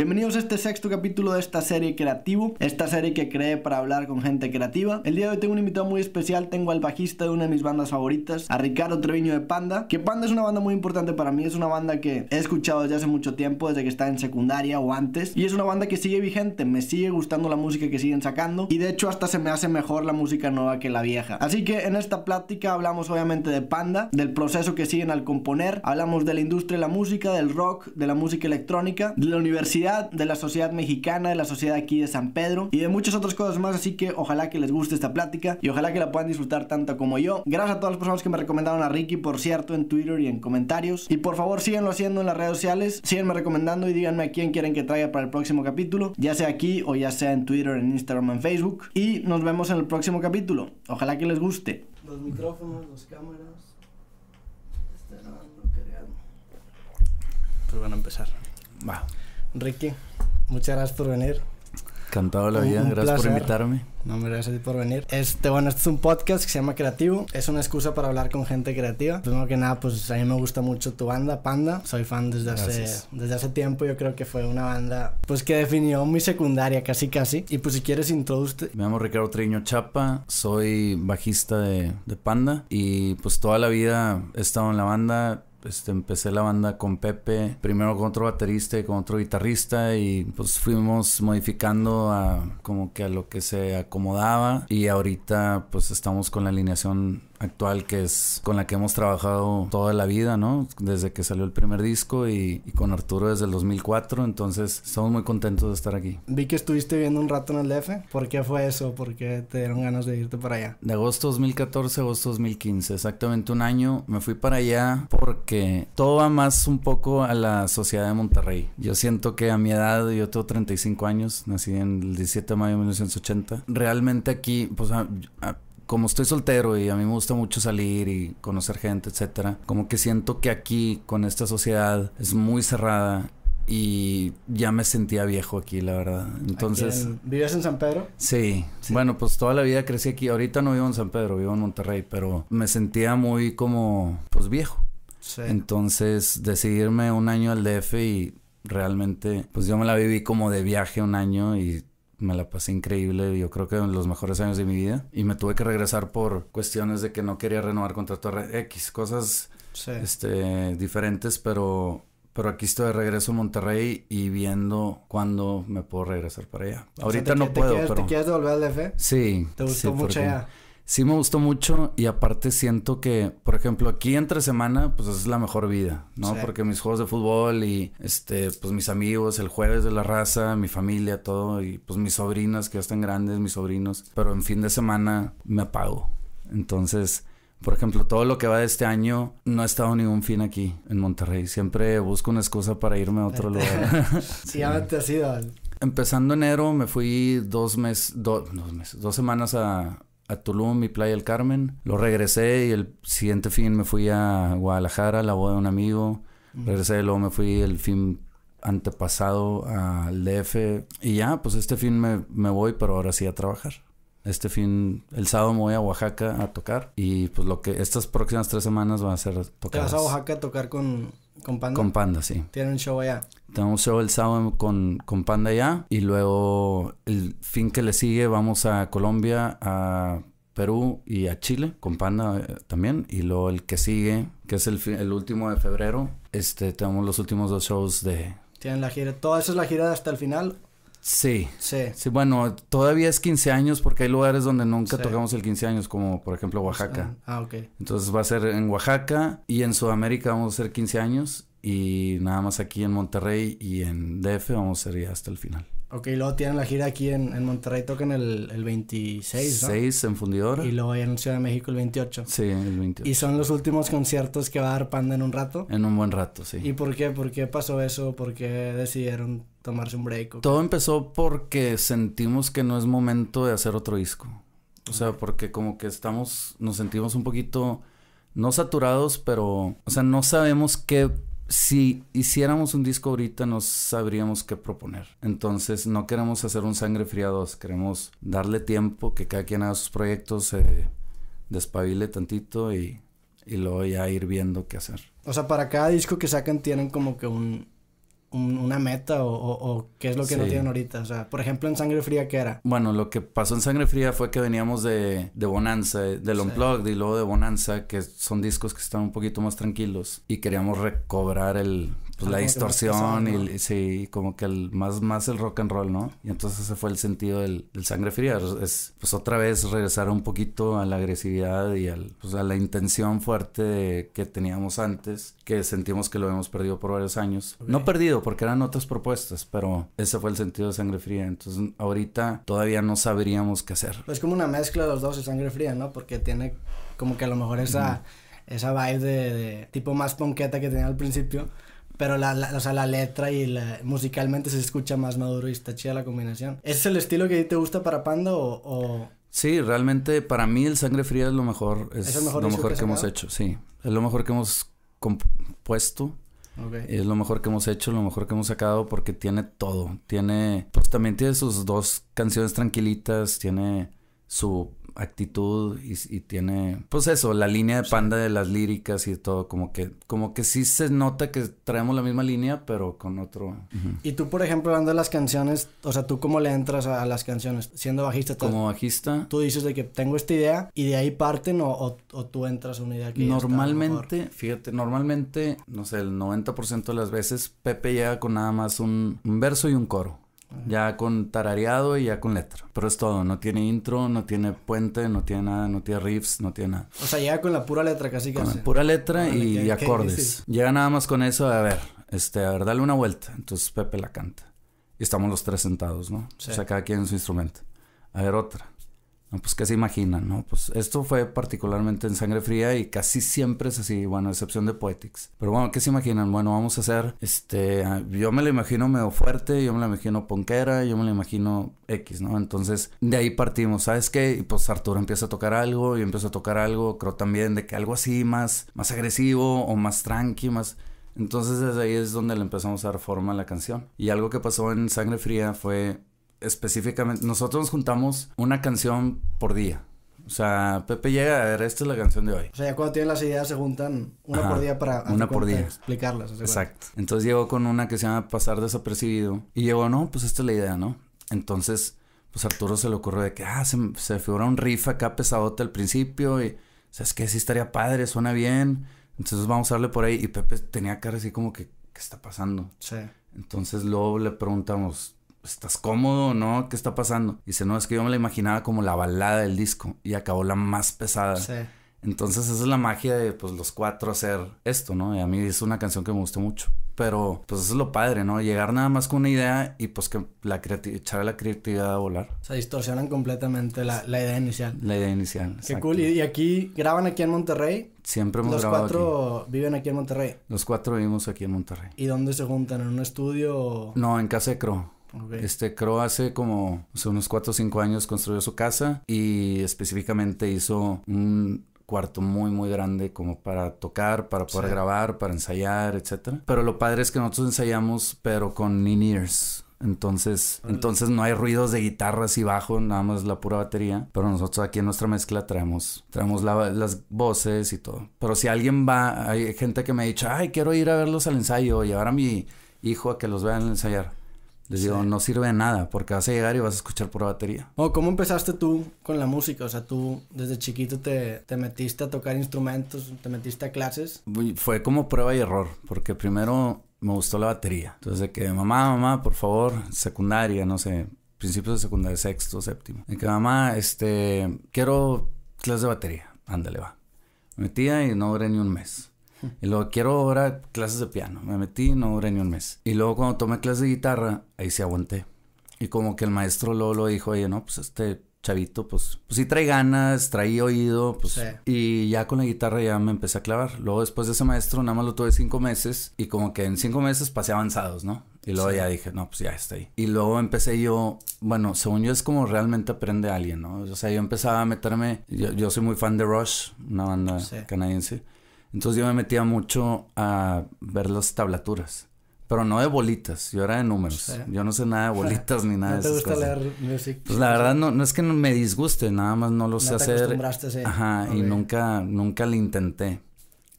Bienvenidos a este sexto capítulo de esta serie Creativo, esta serie que creé para hablar con gente creativa. El día de hoy tengo un invitado muy especial, tengo al bajista de una de mis bandas favoritas, a Ricardo Treviño de Panda, que Panda es una banda muy importante para mí, es una banda que he escuchado desde hace mucho tiempo, desde que está en secundaria o antes, y es una banda que sigue vigente, me sigue gustando la música que siguen sacando, y de hecho hasta se me hace mejor la música nueva que la vieja. Así que en esta plática hablamos obviamente de Panda, del proceso que siguen al componer, hablamos de la industria de la música, del rock, de la música electrónica, de la universidad, de la sociedad mexicana, de la sociedad aquí de San Pedro y de muchas otras cosas más. Así que ojalá que les guste esta plática y ojalá que la puedan disfrutar tanto como yo. Gracias a todas las personas que me recomendaron a Ricky, por cierto, en Twitter y en comentarios. Y por favor, síganlo haciendo en las redes sociales. Síganme recomendando y díganme a quién quieren que traiga para el próximo capítulo, ya sea aquí o ya sea en Twitter, en Instagram, en Facebook. Y nos vemos en el próximo capítulo. Ojalá que les guste. Los micrófonos, las cámaras. Pues van a empezar. Va. Ricky, muchas gracias por venir. Encantado la vida, gracias por invitarme. No, gracias a ti por venir. Este, bueno, este es un podcast que se llama Creativo. Es una excusa para hablar con gente creativa. Primero que nada, pues a mí me gusta mucho tu banda, Panda. Soy fan desde hace, desde hace tiempo. Yo creo que fue una banda, pues que definió mi secundaria, casi casi. Y pues si quieres, introducirte. Me llamo Ricardo Triño Chapa, soy bajista de, de Panda. Y pues toda la vida he estado en la banda este, empecé la banda con Pepe, primero con otro baterista y con otro guitarrista y pues fuimos modificando a como que a lo que se acomodaba y ahorita pues estamos con la alineación actual que es con la que hemos trabajado toda la vida, ¿no? Desde que salió el primer disco y, con Arturo desde el 2004, entonces estamos muy contentos de estar aquí. Vi que estuviste viviendo un rato en el DF, ¿por qué fue eso? ¿Por qué te dieron ganas de irte para allá? De agosto 2014 a agosto 2015, exactamente un año, me fui para allá porque todo va más un poco a la sociedad de Monterrey. Yo siento que a mi edad, yo tengo 35 años, nací en el 17 de mayo de 1980, realmente aquí, pues... A, como estoy soltero y a mí me gusta mucho salir y conocer gente, etcétera, como que siento que aquí con esta sociedad es muy cerrada y ya me sentía viejo aquí, la verdad. Entonces, ¿vives en San Pedro? Sí. Bueno, pues toda la vida crecí aquí. Ahorita no vivo en San Pedro, vivo en Monterrey, pero me sentía muy como pues viejo. Sí. Entonces, decidirme un año al DF y realmente pues yo me la viví como de viaje un año y me la pasé increíble, yo creo que en los mejores años de mi vida. Y me tuve que regresar por cuestiones de que no quería renovar contrato X, cosas este, diferentes, pero, pero aquí estoy de regreso en Monterrey y viendo cuándo me puedo regresar para allá. Ahorita no puedo, pero... ¿Te quieres devolver al DF? Sí. ¿Te gustó mucho allá? Sí me gustó mucho y aparte siento que, por ejemplo, aquí entre semana, pues es la mejor vida, ¿no? Porque mis juegos de fútbol y, este, pues mis amigos, el jueves de la raza, mi familia, todo, y pues mis sobrinas que ya están grandes, mis sobrinos, pero en fin de semana me apago. Entonces, por ejemplo, todo lo que va de este año no ha estado ningún fin aquí en Monterrey. Siempre busco una excusa para irme a otro lugar. sí, ya te has ido. Empezando enero me fui dos meses, dos meses, dos semanas a, a Tulum y Playa del Carmen. Lo regresé y el siguiente fin me fui a Guadalajara, a la boda de un amigo. Regresé, luego me fui el fin antepasado al DF. Y ya, pues este fin me, me voy, pero ahora sí a trabajar. Este fin, el sábado me voy a Oaxaca a tocar. Y pues lo que estas próximas tres semanas va a ser tocar. ¿Te vas a Oaxaca a tocar con, con Panda? Con Panda, sí. ¿Tienen un show allá? Tenemos un show el sábado con, con Panda allá. Y luego el fin que le sigue vamos a Colombia, a Perú y a Chile con Panda eh, también. Y luego el que sigue, que es el, el último de febrero, este, tenemos los últimos dos shows de... ¿Tienen la gira? ¿Toda esa es la gira hasta el final? Sí. Sí. Sí, bueno, todavía es 15 años porque hay lugares donde nunca tocamos el 15 años, como por ejemplo Oaxaca. Ah, ah, ok. Entonces va a ser en Oaxaca y en Sudamérica vamos a hacer 15 años y nada más aquí en Monterrey y en DF vamos a ser ya hasta el final. Ok, luego tienen la gira aquí en, en Monterrey, tocan el, el 26, ¿no? 6 en Fundidora. Y luego en Ciudad de México el 28. Sí, el 28. ¿Y son los últimos conciertos que va a dar Panda en un rato? En un buen rato, sí. ¿Y por qué? ¿Por qué pasó eso? ¿Por qué decidieron tomarse un break? Todo empezó porque sentimos que no es momento de hacer otro disco. O sea, porque como que estamos, nos sentimos un poquito, no saturados, pero, o sea, no sabemos qué si hiciéramos un disco ahorita no sabríamos qué proponer. Entonces no queremos hacer un sangre fría 2, queremos darle tiempo, que cada quien haga sus proyectos, se despabile tantito y, y luego ya ir viendo qué hacer. O sea, para cada disco que sacan tienen como que un, una meta o, qué es lo que no tienen ahorita? O sea, por ejemplo, en Sangre Fría, ¿qué era? Bueno, lo que pasó en Sangre Fría fue que veníamos de, de Bonanza, del Unplugged y luego de Bonanza, que son discos que están un poquito más tranquilos y queríamos recobrar el, pues, la distorsión y sí, como que el más, más el rock and roll, ¿no? Y entonces ese fue el sentido del, del Sangre Fría, es pues otra vez regresar un poquito a la agresividad y al, pues, a la intención fuerte que teníamos antes, que sentimos que lo hemos perdido por varios años. No perdido, porque eran otras propuestas, pero ese fue el sentido de Sangre Fría. Entonces, ahorita todavía no sabríamos qué hacer. Es como una mezcla de los dos de Sangre Fría, ¿no? Porque tiene como que a lo mejor esa, esa vibe de, tipo más ponqueta que tenía al principio. Pero la, o sea, la letra y la, musicalmente se escucha más maduro y está chida la combinación. ¿Ese es el estilo que te gusta para Panda o...? Sí, realmente para mí el Sangre Fría es lo mejor. Es, lo mejor que hemos hecho, sí. Es lo mejor que hemos compuesto. Es lo mejor que hemos hecho, lo mejor que hemos sacado porque tiene todo. Tiene, pues también tiene sus dos canciones tranquilitas, tiene su actitud y, tiene, pues eso, la línea de panda de las líricas y todo, como que, como que sí se nota que traemos la misma línea, pero con otro. Y tú, por ejemplo, hablando de las canciones, o sea, ¿tú cómo le entras a, las canciones? Siendo bajista. Como bajista. Tú dices de que tengo esta idea y de ahí parten o, o, tú entras a una idea que Normalmente, fíjate, normalmente, no sé, el 90% de las veces Pepe llega con nada más un verso y un coro. Ya con tarareado y ya con letra. Pero es todo. No tiene intro, no tiene puente, no tiene nada, no tiene riffs, no tiene nada. O sea, llega con la pura letra casi casi. Con pura letra y, acordes. llega nada más con eso, a ver, este, a ver, dale una vuelta. Entonces Pepe la canta. Y estamos los tres sentados, ¿no? O sea, cada quien en su instrumento. A ver, otra. No, pues qué se imaginan, ¿no? Pues esto fue particularmente en Sangre Fría y casi siempre es así, bueno, a excepción de Poetics. Pero bueno, ¿qué se imaginan? Bueno, vamos a hacer, este, yo me lo imagino medio fuerte, yo me lo imagino ponquera, yo me lo imagino X, ¿no? Entonces, de ahí partimos, ¿sabes qué? Y pues Arturo empieza a tocar algo, y empieza a tocar algo, creo también de que algo así más, más agresivo o más tranqui, más... Entonces desde ahí es donde le empezamos a dar forma a la canción. Y algo que pasó en Sangre Fría fue específicamente, nosotros nos juntamos una canción por día. O sea, Pepe llega a ver, esta es la canción de hoy. O sea, ya cuando tienen las ideas se juntan una por día para una por día. explicarlas. Exacto. Entonces llegó con una que se llama Pasar desapercibido. Y llegó, no, pues esta es la idea, ¿no? Entonces, pues Arturo se le ocurrió de que, ah, se, se figura un riff acá pesadote al principio. Y, ¿sabes qué? Sí estaría padre, suena bien. Entonces vamos a darle por ahí. Y Pepe tenía cara así como que, ¿qué está pasando? Sí. Entonces luego le preguntamos, ¿estás cómodo no? ¿Qué está pasando? Dice, no, es que yo me la imaginaba como la balada del disco y acabó la más pesada. Sí. Entonces esa es la magia de pues los cuatro hacer esto, ¿no? Y a mí es una canción que me gustó mucho. Pero pues eso es lo padre, ¿no? Llegar nada más con una idea y pues que la echar la creatividad a volar. Se distorsionan completamente la, idea inicial. La idea inicial. Qué cool. ¿Y, aquí graban aquí en Monterrey? Siempre hemos grabado Los cuatro viven aquí en Monterrey. Los cuatro vivimos aquí en Monterrey. ¿Y dónde se juntan? ¿En un estudio? No, en Casa Cro. Este, creo hace como unos 4 o 5 años construyó su casa y específicamente hizo un cuarto muy muy grande como para tocar, para poder grabar, para ensayar, etcétera. Pero lo padre es que nosotros ensayamos pero con in-ears. Entonces, entonces no hay ruidos de guitarras y bajo, nada más la pura batería. Pero nosotros aquí en nuestra mezcla traemos, traemos las voces y todo. Pero si alguien va, hay gente que me ha dicho, ay, quiero ir a verlos al ensayo, llevar a mi hijo a que los vean ensayar. Les digo, no sirve de nada porque vas a llegar y vas a escuchar por batería. Oh, ¿Cómo empezaste tú con la música? O sea, tú desde chiquito te, te metiste a tocar instrumentos, te metiste a clases. Fue como prueba y error, porque primero me gustó la batería. Entonces, de que mamá, mamá, por favor, secundaria, no sé, principios de secundaria, sexto, séptimo. De que mamá, este, quiero clases de batería. Ándale, va. Me metía y no duré ni un mes. Y luego quiero ahora clases de piano. Me metí, no duré ni un mes. Y luego cuando tomé clases de guitarra, ahí sí aguanté. Y como que el maestro luego lo dijo, oye, no, pues este chavito, pues, pues sí trae ganas, trae oído, pues. Y ya con la guitarra ya me empecé a clavar. Luego después de ese maestro, nada más lo tuve cinco meses. Y como que en cinco meses pasé avanzados, ¿no? Y luego ya dije, no, pues ya está ahí. Y luego empecé yo, bueno, según yo es como realmente aprende alguien, ¿no? O sea, yo empezaba a meterme, yo, yo soy muy fan de Rush, una banda canadiense. Entonces yo me metía mucho a ver las tablaturas. Pero no de bolitas, yo era de números. Yo no sé nada de bolitas ni nada ¿No te de esas gusta leer music? Pues la verdad no, no es que me disguste, nada más no lo sé hacer. Ajá, y nunca, nunca le intenté.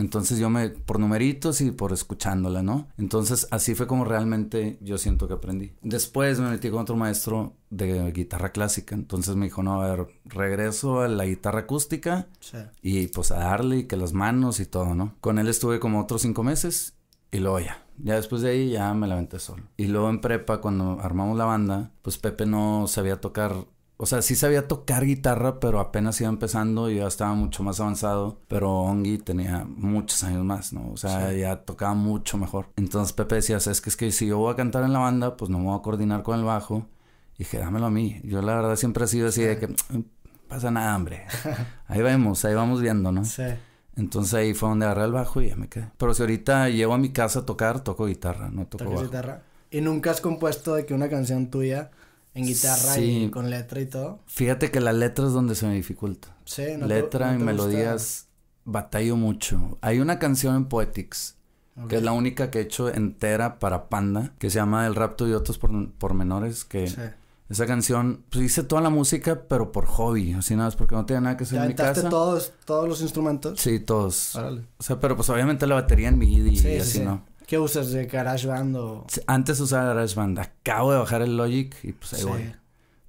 Entonces yo me, por numeritos y por escuchándola, ¿no? Entonces así fue como realmente yo siento que aprendí. Después me metí con otro maestro de guitarra clásica. Entonces me dijo, no, a ver, regreso a la guitarra acústica y pues a darle y que las manos y todo, ¿no? Con él estuve como otros cinco meses y luego ya. Ya después de ahí ya me la aventé solo. Y luego en prepa, cuando armamos la banda, pues Pepe no sabía tocar o sea, sí sabía tocar guitarra, pero apenas iba empezando y ya estaba mucho más avanzado. Pero Ongi tenía muchos años más, ¿no? O sea, ya tocaba mucho mejor. Entonces Pepe decía, es que es que si yo voy a cantar en la banda, pues no me voy a coordinar con el bajo. Y dije, dámelo a mí. Yo la verdad siempre he sido así de que, mm, pasa nada, hombre. Ahí vemos, ahí vamos viendo, ¿no? Sí. Entonces ahí fue donde agarré el bajo y ya me quedé. Pero si ahorita llego a mi casa a tocar, toco guitarra, no toco bajo. guitarra? ¿Y nunca has compuesto de que una canción tuya en guitarra y con letra y todo. Fíjate que la letra es donde se me dificulta. Sí, no Letra y melodías batallo mucho. Hay una canción en Poetics que es la única que he hecho entera para Panda, que se llama El rapto y otros pormenores, que esa canción, pues hice toda la música, pero por hobby, así nada más porque no tenía nada que hacer en mi casa. todos, todos los instrumentos? Sí, todos. O sea, pero pues obviamente la batería en MIDI y así, ¿no? ¿Qué usas de GarageBand o...? Antes usaba GarageBand. Acabo de bajar el Logic y pues ahí voy.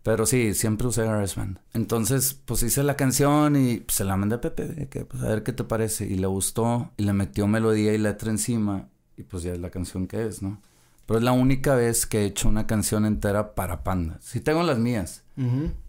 Pero sí, siempre usé GarageBand. Entonces, pues hice la canción y pues, se la mandé a Pepe, que pues a ver qué te parece. Y le gustó y le metió melodía y letra encima. Y pues ya es la canción que es, ¿no? Pero es la única vez que he hecho una canción entera para Panda. Sí tengo las mías,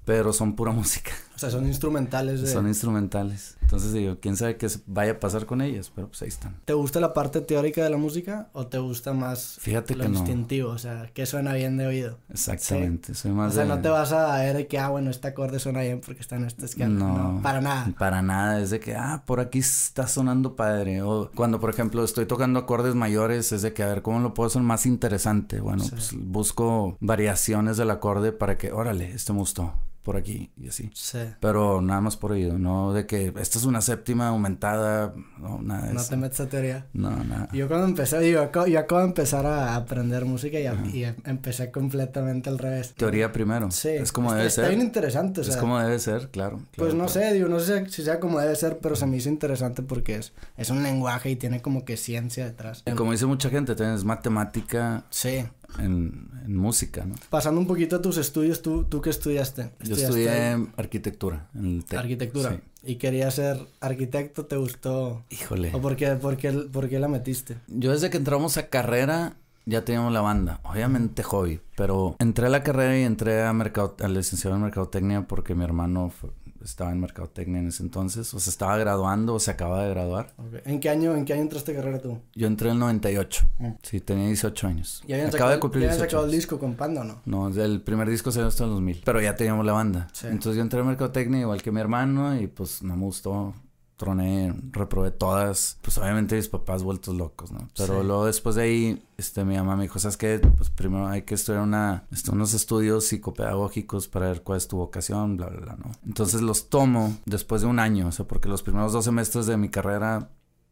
pero son pura música. O sea, son instrumentales. De... Son instrumentales. Entonces digo, quién sabe qué vaya a pasar con ellas, pero pues ahí están. ¿Te gusta la parte teórica de la música o te gusta más Fíjate lo que instintivo? O sea, que suena bien de oído. Exactamente, soy más O sea, no te vas a ver de que, ah, bueno, este acorde suena bien porque está en este escala. No, para nada. Para nada, es de que, ah, por aquí está sonando padre. O cuando, por ejemplo, estoy tocando acordes mayores, es de que, a ver, ¿cómo lo puedo hacer más interesante? Bueno, pues busco variaciones del acorde para que, órale, este me gustó por aquí y así. Sí. Pero nada más por oído, no de que esta es una séptima aumentada, no, nada de No te metes a teoría. No, nada. Yo cuando empecé, yo acabo, yo acabo de empezar a aprender música y, y, empecé completamente al revés. Teoría primero. Sí. Es como debe ser. Está bien interesante, o sea. Es como debe ser, claro. pues no sé, digo, no sé si sea como debe ser, pero se me hizo interesante porque es, es un lenguaje y tiene como que ciencia detrás. Y como dice mucha gente, tienes matemática. Sí en, música, ¿no? Pasando un poquito a tus estudios, ¿tú, tú qué estudiaste? Yo estudié arquitectura. En el Arquitectura. ¿Y querías ser arquitecto? ¿Te gustó? Híjole. ¿O por qué, por qué, por qué la metiste? Yo desde que entramos a carrera ya teníamos la banda, obviamente hobby, pero entré a la carrera y entré a mercado, al licenciado en mercadotecnia porque mi hermano fue, estaba en mercadotecnia en ese entonces, o se estaba graduando o se acaba de graduar. ¿En qué año en qué año entraste a carrera tú? Yo entré en el 98. Mm. Sí, tenía 18 años. ¿Y habían Acaba sacado, de cumplir ¿ya sacado el disco con Panda o no? No, el primer disco salió hasta el 2000, pero ya teníamos la banda. Entonces yo entré a mercadotecnia igual que mi hermano y pues no me gustó troné, reprobé todas. Pues obviamente mis papás vueltos locos, ¿no? Pero luego después de ahí, este, mi mamá me dijo, ¿sabes qué? Pues primero hay que estudiar una, este, unos estudios psicopedagógicos para ver cuál es tu vocación, bla, bla, bla, ¿no? Entonces los tomo después de un año, o sea, porque los primeros dos semestres de mi carrera,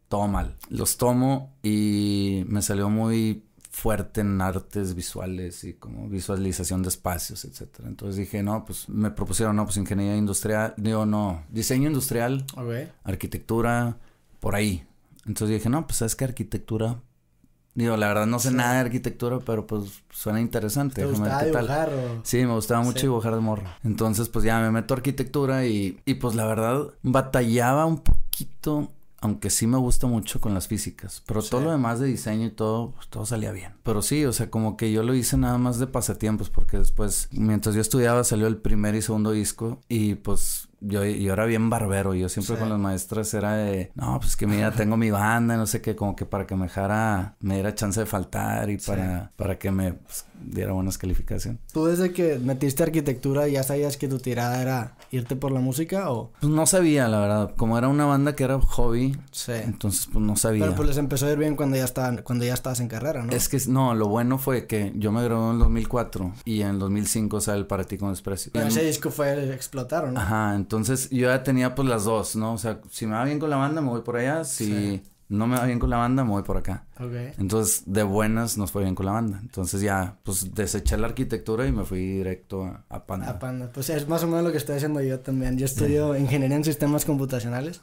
todo mal. Los tomo y me salió muy fuerte en artes visuales y como visualización de espacios, etcétera. Entonces dije, no, pues me propusieron, no, pues ingeniería industrial, digo, no, diseño industrial, arquitectura, por ahí. Entonces dije, no, pues sabes que arquitectura, digo, la verdad no sé nada de arquitectura, pero pues suena interesante. ¿Te gustaba dibujar Sí, me gustaba mucho dibujar de morro. Entonces pues ya me meto a arquitectura y, y pues la verdad batallaba un poquito aunque sí me gusta mucho con las físicas, pero todo lo demás de diseño y todo, pues, todo salía bien. Pero sí, o sea, como que yo lo hice nada más de pasatiempos, porque después, mientras yo estudiaba, salió el primer y segundo disco y pues yo, yo era bien barbero. Yo siempre con las maestras era de, no, pues que mira, tengo mi banda, no sé qué, como que para que me dejara, me diera chance de faltar y para, para que me pues, diera buenas calificaciones. ¿Tú desde que metiste arquitectura ya sabías que tu tirada era irte por la música o...? Pues no sabía, la verdad. Como era una banda que era hobby, sí. entonces pues no sabía. Pero pues les empezó a ir bien cuando ya, estaban, cuando ya estabas en carrera, ¿no? Es que no, lo bueno fue que yo me gradué en el 2004 y en el 2005 sale el Para ti con desprecio. Pero ese disco fue explotar, ¿no? Ajá, entonces yo ya tenía pues las dos, ¿no? O sea, si me va bien con la banda me voy por allá, si no me va bien con la banda, me voy por acá. Ok. Entonces, de buenas nos fue bien con la banda. Entonces ya, pues deseché la arquitectura y me fui directo a, a Panda. A Panda. Pues es más o menos lo que estoy haciendo yo también. Yo estudio ingeniería en sistemas computacionales.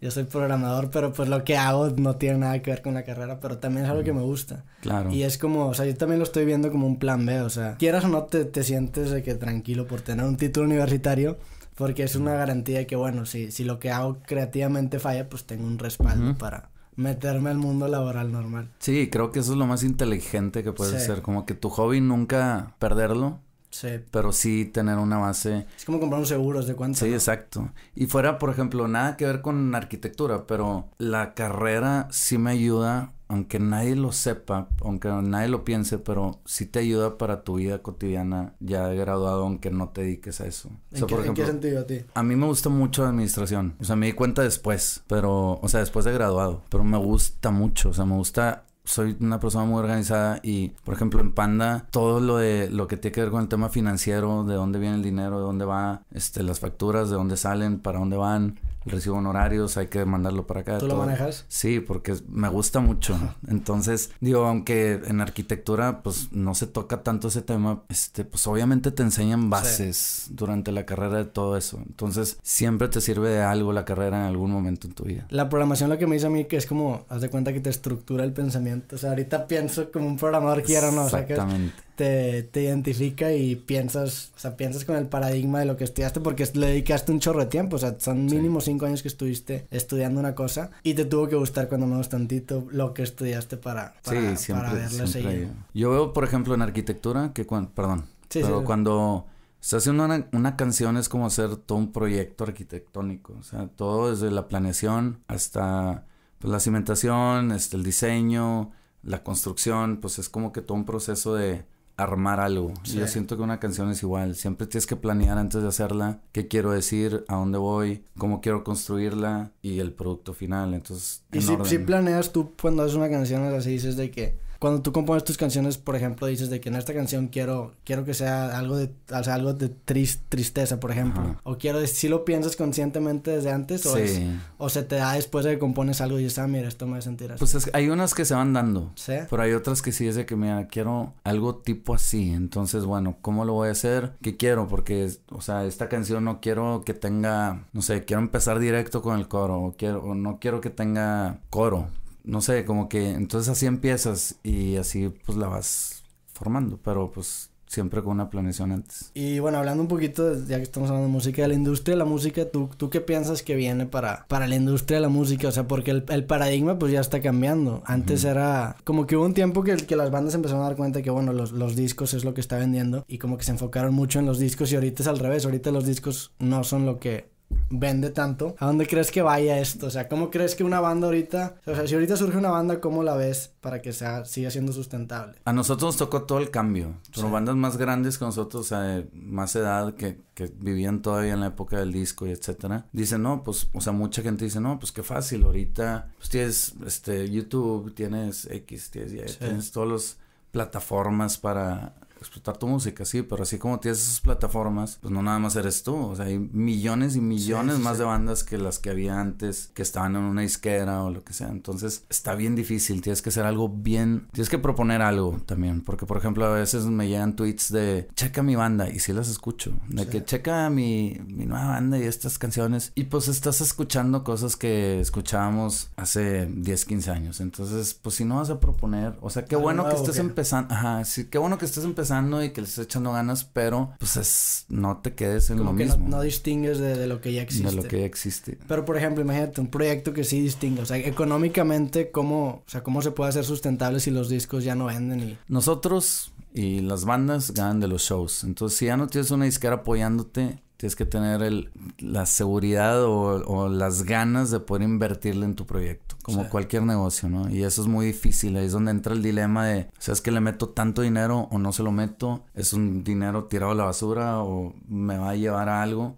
Yo soy programador, pero pues lo que hago no tiene nada que ver con la carrera, pero también es algo que me gusta. Claro. Y es como, o sea, yo también lo estoy viendo como un plan B, o sea, quieras o no te, te sientes de que tranquilo por tener un título universitario, porque es una garantía de que, bueno, si, si lo que hago creativamente falla, pues tengo un respaldo para meterme al mundo laboral normal. Sí, creo que eso es lo más inteligente que puedes Sí. hacer. Como que tu hobby nunca perderlo, Sí. pero sí tener una base. Es como comprar un seguro, ¿de cuánto? Sí, no? exacto. Y fuera, por ejemplo, nada que ver con arquitectura, pero la carrera sí me ayuda, aunque nadie lo sepa, aunque nadie lo piense, pero sí te ayuda para tu vida cotidiana ya de graduado, aunque no te dediques a eso. O ¿En, sea, qué, por en qué ejemplo, sentido a ti? a mí me gusta mucho la administración. O sea, me di cuenta después, pero, o sea, después de graduado. Pero me gusta mucho, o sea, me gusta. Soy una persona muy organizada y, por ejemplo, en Panda, todo lo de lo que tiene que ver con el tema financiero, de dónde viene el dinero, de dónde va, este, las facturas, de dónde salen, para dónde van, recibo honorarios, hay que mandarlo para acá. ¿Tú lo manejas? Sí, porque me gusta mucho. Entonces, digo, aunque en arquitectura, pues no se toca tanto ese tema, este, pues obviamente te enseñan bases durante la carrera de todo eso. Entonces, siempre te sirve de algo la carrera en algún momento en tu vida. La programación lo que me dice a mí que es como, haz de cuenta que te estructura el pensamiento. O sea, ahorita pienso como un programador quiera o no. O sea, que Exactamente. Te, te identifica y piensas, o sea, piensas con el paradigma de lo que estudiaste porque le dedicaste un chorro de tiempo. O sea, son Sí. mínimo cinco años que estuviste estudiando una cosa y te tuvo que gustar cuando menos tantito lo que estudiaste para, para, sí, siempre, para seguir. hay- Yo veo, por ejemplo, en arquitectura, que cuando, perdón, Sí, pero cuando estás haciendo una, una canción es como hacer todo un proyecto arquitectónico, o sea, todo desde la planeación hasta pues, la cimentación, este, el diseño, la construcción, pues es como que todo un proceso de armar algo. Sí. yo siento que una canción es igual, siempre tienes que planear antes de hacerla, qué quiero decir, a dónde voy, cómo quiero construirla y el producto final, entonces... Y en si, orden. si planeas tú cuando haces una canción es así, dices de que cuando tú compones tus canciones, por ejemplo, dices de que en esta canción quiero quiero que sea algo de o sea, algo de tris- tristeza, por ejemplo, Ajá. o quiero si lo piensas conscientemente desde antes o es- Sí. o se te da después de que compones algo y dices, ah, mira, esto me va a sentir así. Pues es hay unas que se van dando. ¿Sí? Pero hay otras que sí es de que, mira, quiero algo tipo así. Entonces, bueno, ¿cómo lo voy a hacer? ¿Qué quiero? Porque, o sea, esta canción no quiero que tenga, no sé, quiero empezar directo con el coro. O, quiero, o no quiero que tenga coro. No sé, como que, entonces así empiezas y así pues la vas formando. Pero pues siempre con una planeación antes. Y bueno, hablando un poquito, de- ya que estamos hablando de música, de la industria de la música, ¿tú, tú qué piensas que viene para, para la industria de la música? O sea, porque el, el paradigma pues ya está cambiando. Antes era como que hubo un tiempo que, que las bandas empezaron a dar cuenta que, bueno, los, los discos es lo que está vendiendo y como que se enfocaron mucho en los discos y ahorita es al revés. Ahorita los discos no son lo que vende tanto. ¿A dónde crees que vaya esto? O sea, ¿cómo crees que una banda ahorita, o sea, si ahorita surge una banda, ¿cómo la ves para que sea, siga siendo sustentable? A nosotros nos tocó todo el cambio. Sí. bandas más grandes que nosotros, o sea, de más edad, que, que vivían todavía en la época del disco y etcétera, dicen, no, pues, o sea, mucha gente dice, no, pues qué fácil, ahorita, pues tienes, este, YouTube, tienes X, tienes Y, Sí. tienes todas las plataformas para explotar tu música, sí, pero así como tienes esas plataformas, pues no nada más eres tú, o sea, hay millones y millones sí, más sí. de bandas que las que había antes, que estaban en una disquera o lo que sea, entonces está bien difícil, tienes que hacer algo bien, tienes que proponer algo también, porque por ejemplo a veces me llegan tweets de, checa mi banda, y sí las escucho, de Sí. que checa mi, mi nueva banda y estas canciones, y pues estás escuchando cosas que escuchábamos hace 10, 15 años, entonces pues si no vas a proponer, o sea, qué bueno que estés empezando, ajá, sí, qué bueno que estés empezando y que le estés echando ganas, pero pues es, no te quedes en Como lo que mismo. no, no distingues de, de lo que ya existe. de lo que ya existe. Pero por ejemplo, imagínate un proyecto que sí distingue, o sea, económicamente cómo, o sea, cómo se puede hacer sustentable si los discos ya no venden y Nosotros y las bandas ganan de los shows. Entonces, si ya no tienes una disquera apoyándote, tienes que tener el, la seguridad o, o las ganas de poder invertirle en tu proyecto, como Sí. cualquier negocio, ¿no? Y eso es muy difícil. Ahí es donde entra el dilema de, ¿sabes que le meto tanto dinero o no se lo meto? ¿Es un dinero tirado a la basura o me va a llevar a algo?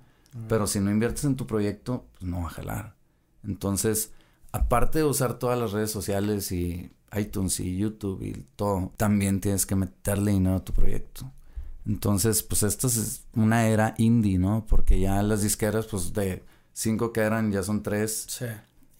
Pero si no inviertes en tu proyecto, pues no va a jalar. Entonces, aparte de usar todas las redes sociales y iTunes y YouTube y todo, también tienes que meterle dinero a tu proyecto. Entonces, pues esto es una era indie, ¿no? Porque ya las disqueras, pues de cinco que eran, ya son tres. sí.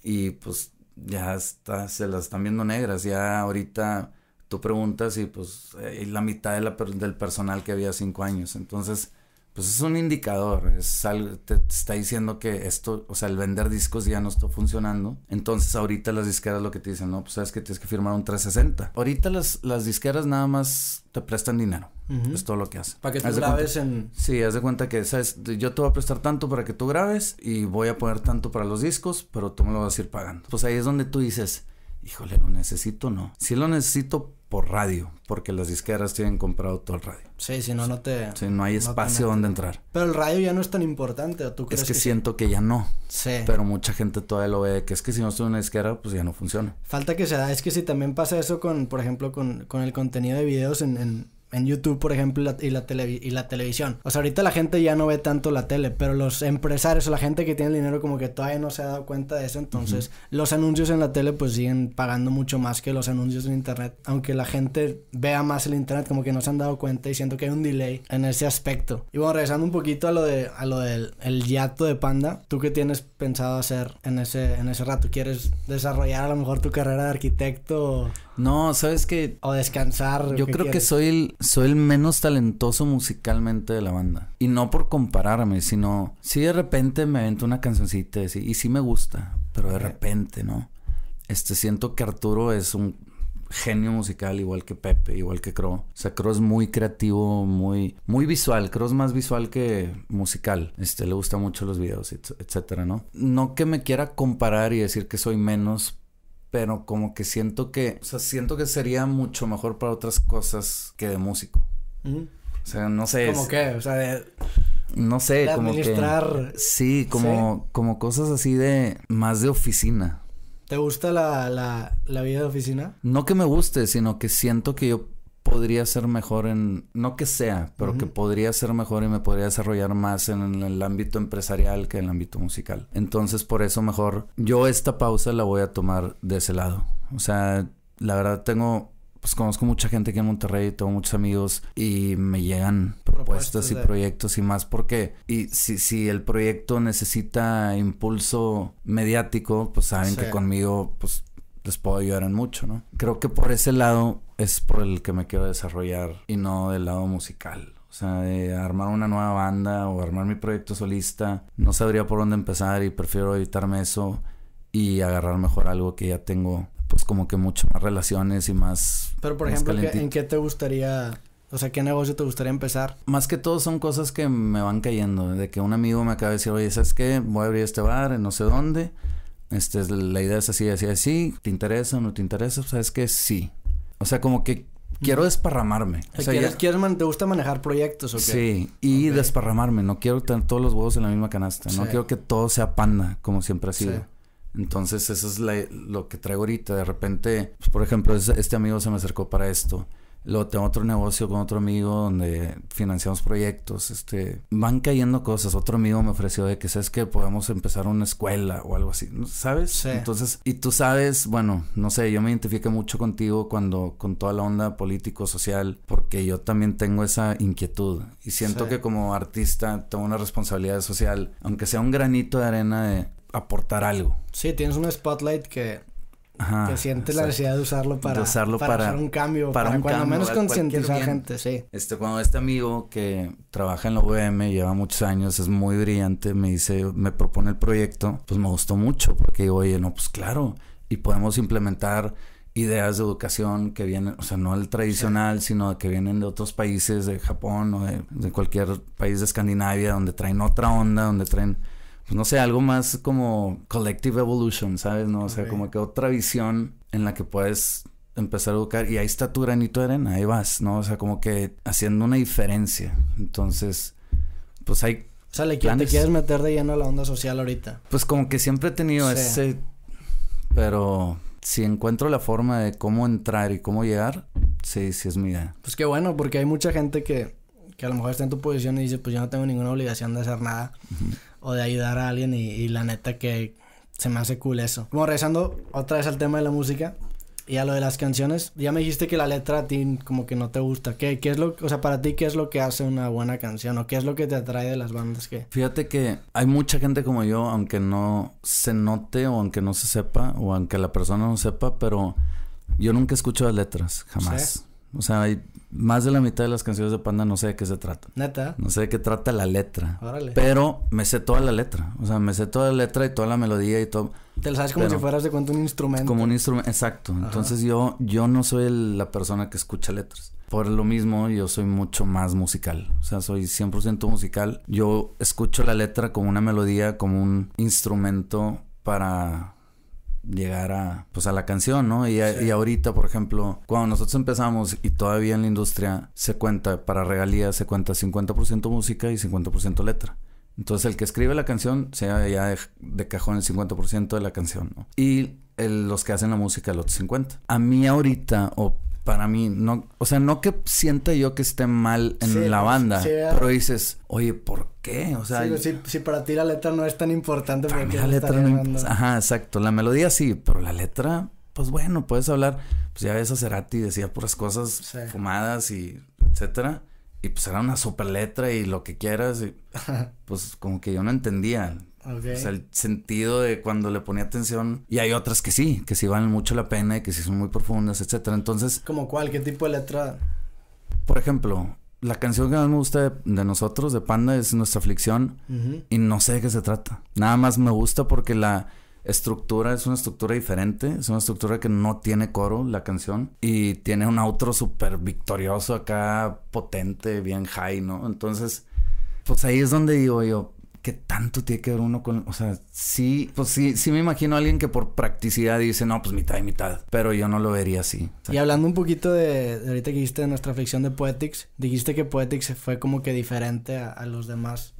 Y pues ya está, se las están viendo negras. Ya ahorita tú preguntas y pues eh, la mitad de la, del personal que había cinco años. Entonces, pues es un indicador, es algo, te, está diciendo que esto, o sea, el vender discos ya no está funcionando. Entonces ahorita las disqueras lo que te dicen, no, pues sabes que tienes que firmar un 360. Ahorita las, las disqueras nada más te prestan dinero. Es todo lo que hacen. Para que tú grabes en... Sí, haz de cuenta que, sabes, yo te voy a prestar tanto para que tú grabes y voy a poner tanto para los discos, pero tú me lo vas a ir pagando. Pues ahí es donde tú dices, híjole, ¿lo necesito no? Si lo necesito por radio, porque las disqueras tienen comprado todo el radio. Sí, si no, no te... Sí, no hay espacio donde entrar. Pero el radio ya no es tan importante, ¿o tú crees Es que, siento que ya no. Sí. Pero mucha gente todavía lo ve, que es que si no estoy en una disquera, pues ya no funciona. Falta que se da, es que si también pasa eso con, por ejemplo, con, con el contenido de videos en, en en YouTube, por ejemplo, y la, y la televisión. O sea, ahorita la gente ya no ve tanto la tele, pero los empresarios o la gente que tiene el dinero como que todavía no se ha dado cuenta de eso. Entonces, los anuncios en la tele pues siguen pagando mucho más que los anuncios en Internet. Aunque la gente vea más el Internet, como que no se han dado cuenta y siento que hay un delay en ese aspecto. Y bueno, regresando un poquito a lo, de, a lo del el yato de Panda, ¿tú qué tienes pensado hacer en ese, en ese rato? ¿Quieres desarrollar a lo mejor tu carrera de arquitecto? No, sabes que... O descansar. Yo creo que soy el, soy el menos talentoso musicalmente de la banda. Y no por compararme, sino... Si de repente me avento una cancioncita y, y sí me gusta, pero de repente, ¿no? Este, siento que Arturo es un genio musical igual que Pepe, igual que Crow. O sea, Crow es muy creativo, muy muy visual. Crow es más visual que musical. Este le gusta mucho los videos, etcétera, ¿no? No que me quiera comparar y decir que soy menos, pero como que siento que, o sea, siento que sería mucho mejor para otras cosas que de músico. O sea, no sé. ¿Cómo qué? O sea, de... No sé, como que... Sí, como, como cosas así de... Más de oficina. ¿Te gusta la, la, la vida de oficina? No que me guste, sino que siento que yo podría ser mejor en, no que sea, pero que podría ser mejor y me podría desarrollar más en el ámbito empresarial que en el ámbito musical. Entonces, por eso mejor yo esta pausa la voy a tomar de ese lado. O sea, la verdad tengo pues conozco mucha gente aquí en Monterrey, tengo muchos amigos y me llegan propuestas y proyectos y más porque y si, si el proyecto necesita impulso mediático, pues saben que conmigo pues les puedo ayudar en mucho, ¿no? Creo que por ese lado es por el que me quiero desarrollar y no del lado musical. O sea, de armar una nueva banda o armar mi proyecto solista, no sabría por dónde empezar y prefiero evitarme eso y agarrar mejor algo que ya tengo, pues como que mucho más relaciones y más. Pero por ejemplo, ¿en qué te gustaría o sea, ¿qué negocio te gustaría empezar? Más que todo son cosas que me van cayendo. De que un amigo me acaba de decir, oye, ¿sabes qué? Voy a abrir este bar en no sé dónde. Este, la idea es así, así, así. ¿Te interesa o no te interesa? ¿Sabes qué? Sí. O sea, como que quiero desparramarme. O sea, ¿quieres, ¿te gusta manejar proyectos o? Sí, y desparramarme. No quiero tener todos los huevos en la misma canasta. No quiero que todo sea panda, como siempre ha sido. Entonces, eso es lo que traigo ahorita. De repente, pues, por ejemplo, este amigo se me acercó para esto. Luego tengo otro negocio con otro amigo donde financiamos proyectos. Este, van cayendo cosas. Otro amigo me ofreció de que sabes que podemos empezar una escuela o algo así, ¿sabes? Sí. Entonces, y tú sabes, bueno, no sé, yo me identifique mucho contigo cuando con toda la onda político social porque yo también tengo esa inquietud y siento que como artista tengo una responsabilidad social, aunque sea un granito de arena de aportar algo. Sí, tienes un spotlight que que sientes la necesidad de usarlo para, usarlo para, hacer un cambio, para, un cuando menos concientizar gente, sí. Este, cuando este amigo que trabaja en la UVM, lleva muchos años, es muy brillante, me dice, me propone el proyecto, pues me gustó mucho, porque digo, oye, no, pues claro, y podemos implementar ideas de educación que vienen, o sea, no el tradicional, sino que vienen de otros países, de Japón o de, de cualquier país de Escandinavia, donde traen otra onda, donde traen no sé, algo más como collective evolution, ¿sabes? No, o sea, como que otra visión en la que puedes empezar a educar y ahí está tu granito de arena, ahí vas, ¿no? O sea, como que haciendo una diferencia. Entonces, pues hay o sea, ¿le te quieres meter de lleno a la onda social ahorita? Pues como que siempre he tenido ese... Pero si encuentro la forma de cómo entrar y cómo llegar, sí, sí es mi idea. Pues qué bueno, porque hay mucha gente que, que a lo mejor está en tu posición y dice, pues yo no tengo ninguna obligación de hacer nada o de ayudar a alguien y, la neta que se me hace cool eso. Como regresando otra vez al tema de la música, Y a lo de las canciones, ya me dijiste que la letra a ti como que no te gusta. ¿Qué, qué es lo, o sea, para ti qué es lo que hace una buena canción o qué es lo que te atrae de las bandas que? Fíjate que hay mucha gente como yo, aunque no se note o aunque no se sepa o aunque la persona no sepa, pero yo nunca escucho las letras, jamás. O sea, hay más de la mitad de las canciones de Panda no sé de qué se trata. Neta. No sé de qué trata la letra. Órale. Pero me sé toda la letra. O sea, me sé toda la letra y toda la melodía y todo. Te lo sabes como si fueras de cuento un instrumento. Como un instrumento, exacto. Entonces yo, yo no soy la persona que escucha letras. Por lo mismo, yo soy mucho más musical. O sea, soy 100% musical. Yo escucho la letra como una melodía, como un instrumento para llegar a pues a la canción, ¿no? Y, y, ahorita, por ejemplo, cuando nosotros empezamos y todavía en la industria se cuenta para regalías se cuenta 50% música y 50% letra. Entonces el que escribe la canción se ya de, cajón el 50% de la canción, ¿no? Y los que hacen la música el otro 50. A mí ahorita o para mí, no, o sea, no que sienta yo que esté mal en la banda, pero dices, oye, ¿por qué? O sea, si, para ti la letra no es tan importante, para mí la letra no, ajá, exacto, la melodía sí, pero la letra, pues bueno, puedes hablar, pues ya ves a Cerati decía puras cosas fumadas y etcétera, y pues era una super letra y lo que quieras, y, pues como que yo no entendía o sea, el sentido de cuando le ponía atención. Y hay otras que sí, que sí valen mucho la pena y que sí son muy profundas, etcétera. Entonces. ¿Como cuál? ¿Qué tipo de letra? Por ejemplo, la canción que más me gusta de, nosotros, de Panda, es Nuestra Aflicción. Y no sé de qué se trata. Nada más me gusta porque la estructura es una estructura diferente. Es una estructura que no tiene coro, la canción. Y tiene un outro súper victorioso acá, potente, bien high, ¿no? Entonces, pues ahí es donde digo yo, ¿qué tanto tiene que ver uno con, o sea, sí, pues sí, sí me imagino a alguien que por practicidad dice, no, pues mitad y mitad, pero yo no lo vería así. y hablando un poquito de, ahorita que dijiste de nuestra ficción de Poetics, dijiste que Poetics fue como que diferente a, los demás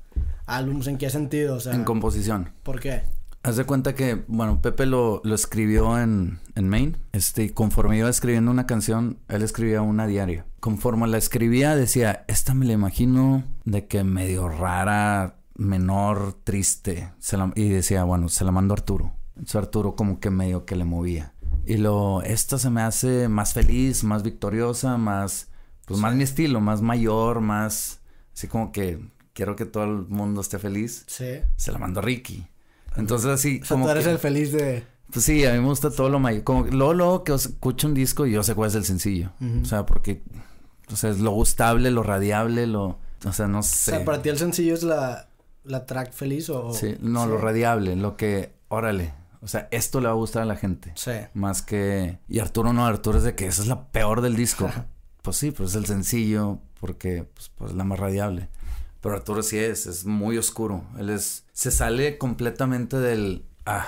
álbumes, ¿en qué sentido? O sea, en composición. ¿Por qué? Haz de cuenta que, bueno, Pepe lo, lo escribió en, en Maine. Este, y conforme iba escribiendo una canción, él escribía una diaria. Conforme la escribía, decía, esta me la imagino de que medio rara, menor, triste. y decía, bueno, se la mando a Arturo. Entonces Arturo como que medio que le movía. Y lo, esta se me hace más feliz, más victoriosa, más, pues más mi estilo, más mayor, más, así como que quiero que todo el mundo esté feliz. Sí. Se la mando a Ricky. Entonces así. O sea, tú eres el feliz de. Pues sí, a mí me gusta todo lo mayor. Como luego, luego que escucho un disco y yo sé cuál es el sencillo. O sea, porque, o sea, es lo gustable, lo radiable, lo, o sea, no sé. O sea, para ti el sencillo es la, la track feliz o... Sí, no, lo radiable, lo que, órale, o sea, esto le va a gustar a la gente. Sí. Más que... Y Arturo no, Arturo es de que esa es la peor del disco. pues sí, pues es el sencillo porque pues, pues la más radiable. Pero Arturo sí es, es muy oscuro. Él es... Se sale completamente del... Ah,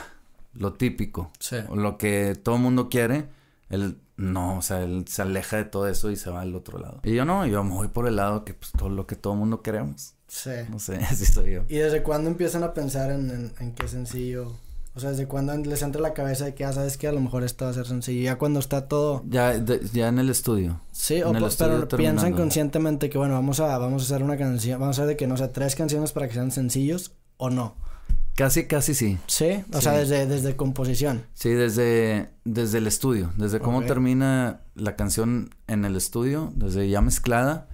lo típico. Sí. Lo que todo el mundo quiere. Él no, o sea, él se aleja de todo eso y se va al otro lado. Y yo no, yo me voy por el lado que pues todo lo que todo el mundo queremos. Sí. No sé, así soy yo. ¿Y desde cuándo empiezan a pensar en, en, qué sencillo? O sea, ¿desde cuándo les entra la cabeza de que, ah, sabes que a lo mejor esto va a ser sencillo? Ya cuando está todo... Ya, ya en el estudio. Sí, o pues, pero piensan conscientemente que, bueno, vamos a, vamos a hacer una canción, vamos a hacer de que, no sé, tres canciones para que sean sencillos o no. Casi, casi sí. Sí, o sea, desde, desde composición. Sí, desde, desde el estudio, desde cómo termina la canción en el estudio, desde ya mezclada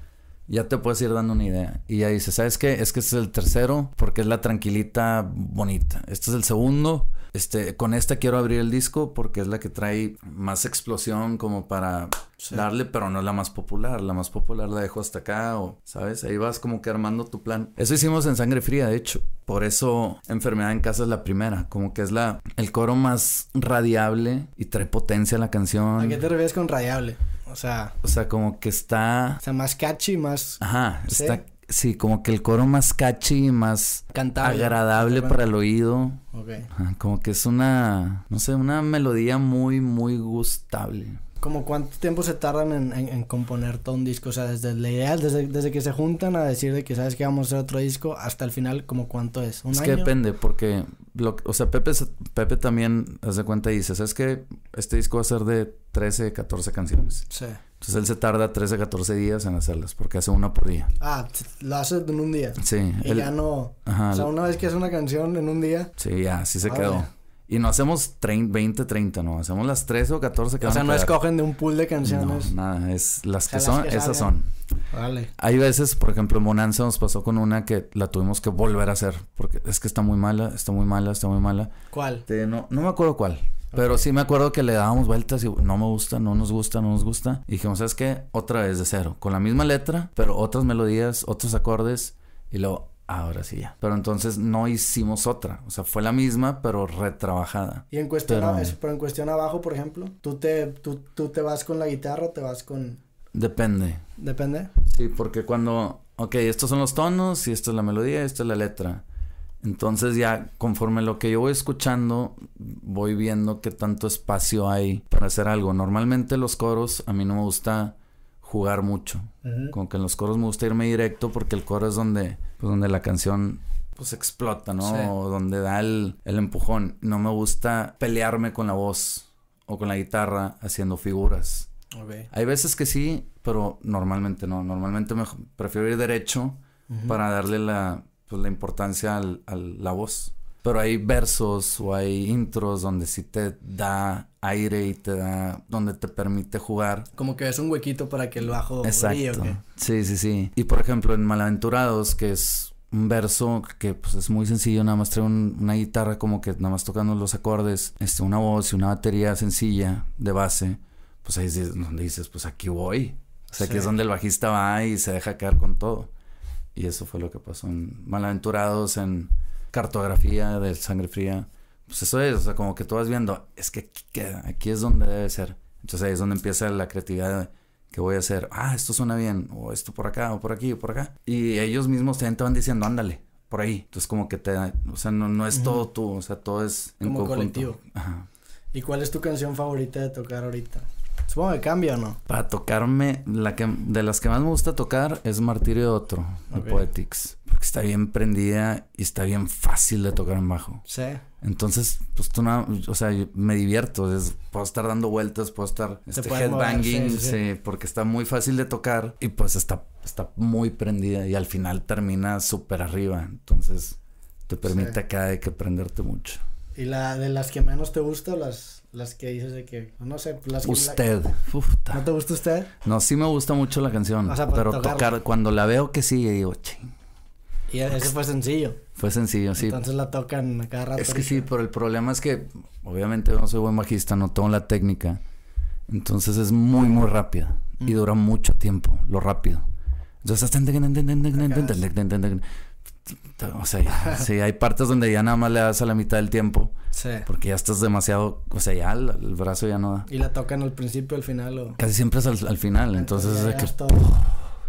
ya te puedes ir dando una idea. Y ya dices, ¿sabes qué? Es que este es el tercero porque es la tranquilita bonita. Este es el segundo. Este, con esta quiero abrir el disco porque es la que trae más explosión como para darle, pero no es la más popular. La más popular la dejo hasta acá o, ¿sabes? Ahí vas como que armando tu plan. Eso hicimos en Sangre Fría, de hecho. Por eso Enfermedad en Casa es la primera. Como que es la, el coro más radiable y trae potencia a la canción. ¿A qué te refieres con radiable? O sea. O sea, como que está. O sea, más catchy, más. Ajá. Está. Sí, como que el coro más catchy, más Cantable. agradable para el oído. Ok. como que es una, no sé, una melodía muy, muy gustable. ¿Como cuánto tiempo se tardan en, en, componer todo un disco? O sea, desde la idea, desde, desde que se juntan a decir de que sabes que vamos a hacer otro disco hasta el final, ¿como cuánto es? ¿Un es que depende, porque, o sea, Pepe, Pepe también, hace cuenta y dice, ¿sabes que Este disco va a ser de 13, 14 canciones. Sí. Entonces él se tarda 13, 14 días en hacerlas, porque hace una por día. Ah, lo hace en un día. Sí. Y ya no... Ajá, o sea, una vez que hace una canción en un día... Sí, ya, sí se quedó. Y no hacemos 30, 20, 30, no. Hacemos las 13 o 14 que O sea, no escogen de un pool de canciones. No, nada. Es las O que las son, que esas salgan. son. Vale. Hay veces, por ejemplo, en Bonanza nos pasó con una que la tuvimos que volver a hacer. Porque es que está muy mala, está muy mala, está muy mala. ¿Cuál? Este, no, no me acuerdo cuál. Pero sí me acuerdo que le dábamos vueltas y no me gusta, no nos gusta, no nos gusta. Y dijimos, ¿sabes qué? Otra vez de cero. Con la misma letra, pero otras melodías, otros acordes. Y luego, ahora sí ya. Pero entonces no hicimos otra. O sea, fue la misma, pero retrabajada. Y en cuestión, Pero- a- es- pero en cuestión abajo, por ejemplo, ¿tú te, tú, tú te vas con la guitarra o te vas con... Depende. Depende. Sí, porque cuando, ok, estos son los tonos y esta es la melodía, esta es la letra. Entonces ya conforme lo que yo voy escuchando, voy viendo qué tanto espacio hay para hacer algo. Normalmente los coros, a mí no me gusta jugar mucho. Como que en los coros me gusta irme directo porque el coro es donde, pues donde la canción pues explota, ¿no? Sí. O donde da el, el empujón. No me gusta pelearme con la voz o con la guitarra haciendo figuras. Hay veces que sí, pero normalmente no. Normalmente me prefiero ir derecho para darle la, pues, la importancia al, a la voz. Pero hay versos o hay intros donde sí te da aire y te da, donde te permite jugar. Como que es un huequito para que el bajo brille, ¿o Exacto. qué? Sí, sí, sí. Y por ejemplo, en Malaventurados, que es un verso que pues es muy sencillo, nada más trae un- una guitarra como que nada más tocando los acordes, este, una voz y una batería sencilla de base, pues ahí es donde dices, pues aquí voy. O sea, aquí Sí. es donde el bajista va y se deja caer con todo. Y eso fue lo que pasó en Malaventurados, en Cartografía de Sangre Fría. Pues eso es, o sea, como que tú vas viendo, es que aquí queda, aquí es donde debe ser. Entonces ahí es donde empieza la creatividad que voy a hacer, ah, esto suena bien, o esto por acá, o por aquí, o por acá. Y ellos mismos también te van diciendo, ándale, por ahí. Entonces como que te, o sea, no, no es todo tú, o sea, todo es en Como conjunto. colectivo. Ajá. ¿Y cuál es tu canción favorita de tocar ahorita? Supongo que cambia o no. Para tocarme, la que, de las que más me gusta tocar es Martirio de Otro, de. Poetics. Porque está bien prendida y está bien fácil de tocar en bajo. Sí. Entonces, pues tú no, o sea, yo me divierto, es- puedo estar dando vueltas, puedo estar este, mover, headbanging, sí, sí, sí. sí, porque está muy fácil de tocar y pues está, está muy prendida y al final termina súper arriba, entonces te permite Sí. acá de que prenderte mucho. ¿Y la de las que menos te gusta o las, las que dices de que, no sé, las que... Usted, ¿No te gusta usted? no, sí me gusta mucho la canción, O sea, para pero tocarla. tocar, cuando la veo que sí, digo, ching, Y ese fue sencillo. fue sencillo, sí, Entonces la tocan a cada rato. Es que sí, pero el problema es que obviamente no soy buen bajista, no tengo la técnica. Entonces es muy, muy rápida. Y Mm. dura mucho tiempo, lo rápido. Entonces O sea, sí, hay partes donde ya nada más le das a la mitad del tiempo. Sí. Porque ya estás demasiado... O sea, ya el, el brazo ya no da. Y la tocan al principio, al final o... Casi siempre es al, al final. Entonces es de que...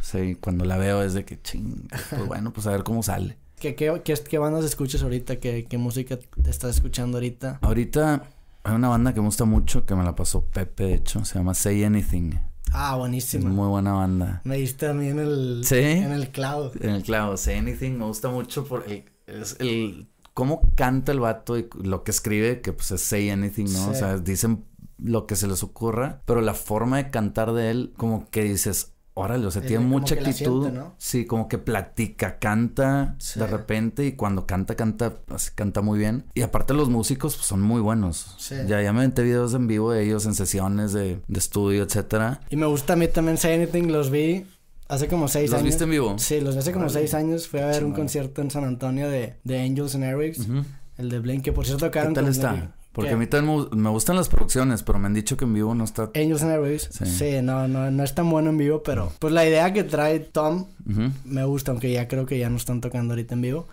Sí, cuando la veo es de que ching. Pues bueno, pues a ver cómo sale. ¿Qué, qué, qué, qué bandas escuchas ahorita? ¿Qué, ¿Qué música te estás escuchando ahorita? Ahorita hay una banda que me gusta mucho, que me la pasó Pepe, de hecho. Se llama Say Anything. Ah, buenísima. muy buena banda. Me diste a mí en el... ¿Sí? En el clavo. En el clavo, Say Anything me gusta mucho por el, es el cómo canta el vato y lo que escribe, que pues es Say Anything, ¿no? Sí. O sea, dicen lo que se les ocurra, pero la forma de cantar de él, como que dices, órale, o sea, Es tiene mucha actitud. siente, ¿no? Sí, como que platica, canta Sí. de repente y cuando canta, canta, canta muy bien. Y aparte los músicos pues, son muy buenos. Sí. Ya, ya me aventé videos en vivo de ellos en sesiones de, de estudio, etcétera. Y me gusta a mí también Say Anything, los vi hace como seis ¿Los años. viste en vivo? Sí, los vi hace como seis años. Fui a ver un concierto en San Antonio de, de Angels and Airwaves, el de Blink, que por cierto ¿Qué tocaron tal con está? Blink. Porque ¿Qué? a mí también me, gu- me gustan las producciones, pero me han dicho que en vivo no está. Angels and Airwaves. Sí. Sí, no, no, no es tan bueno en vivo, pero pues la idea que trae Tom Ujú, me gusta, aunque ya creo que ya no están tocando ahorita en vivo.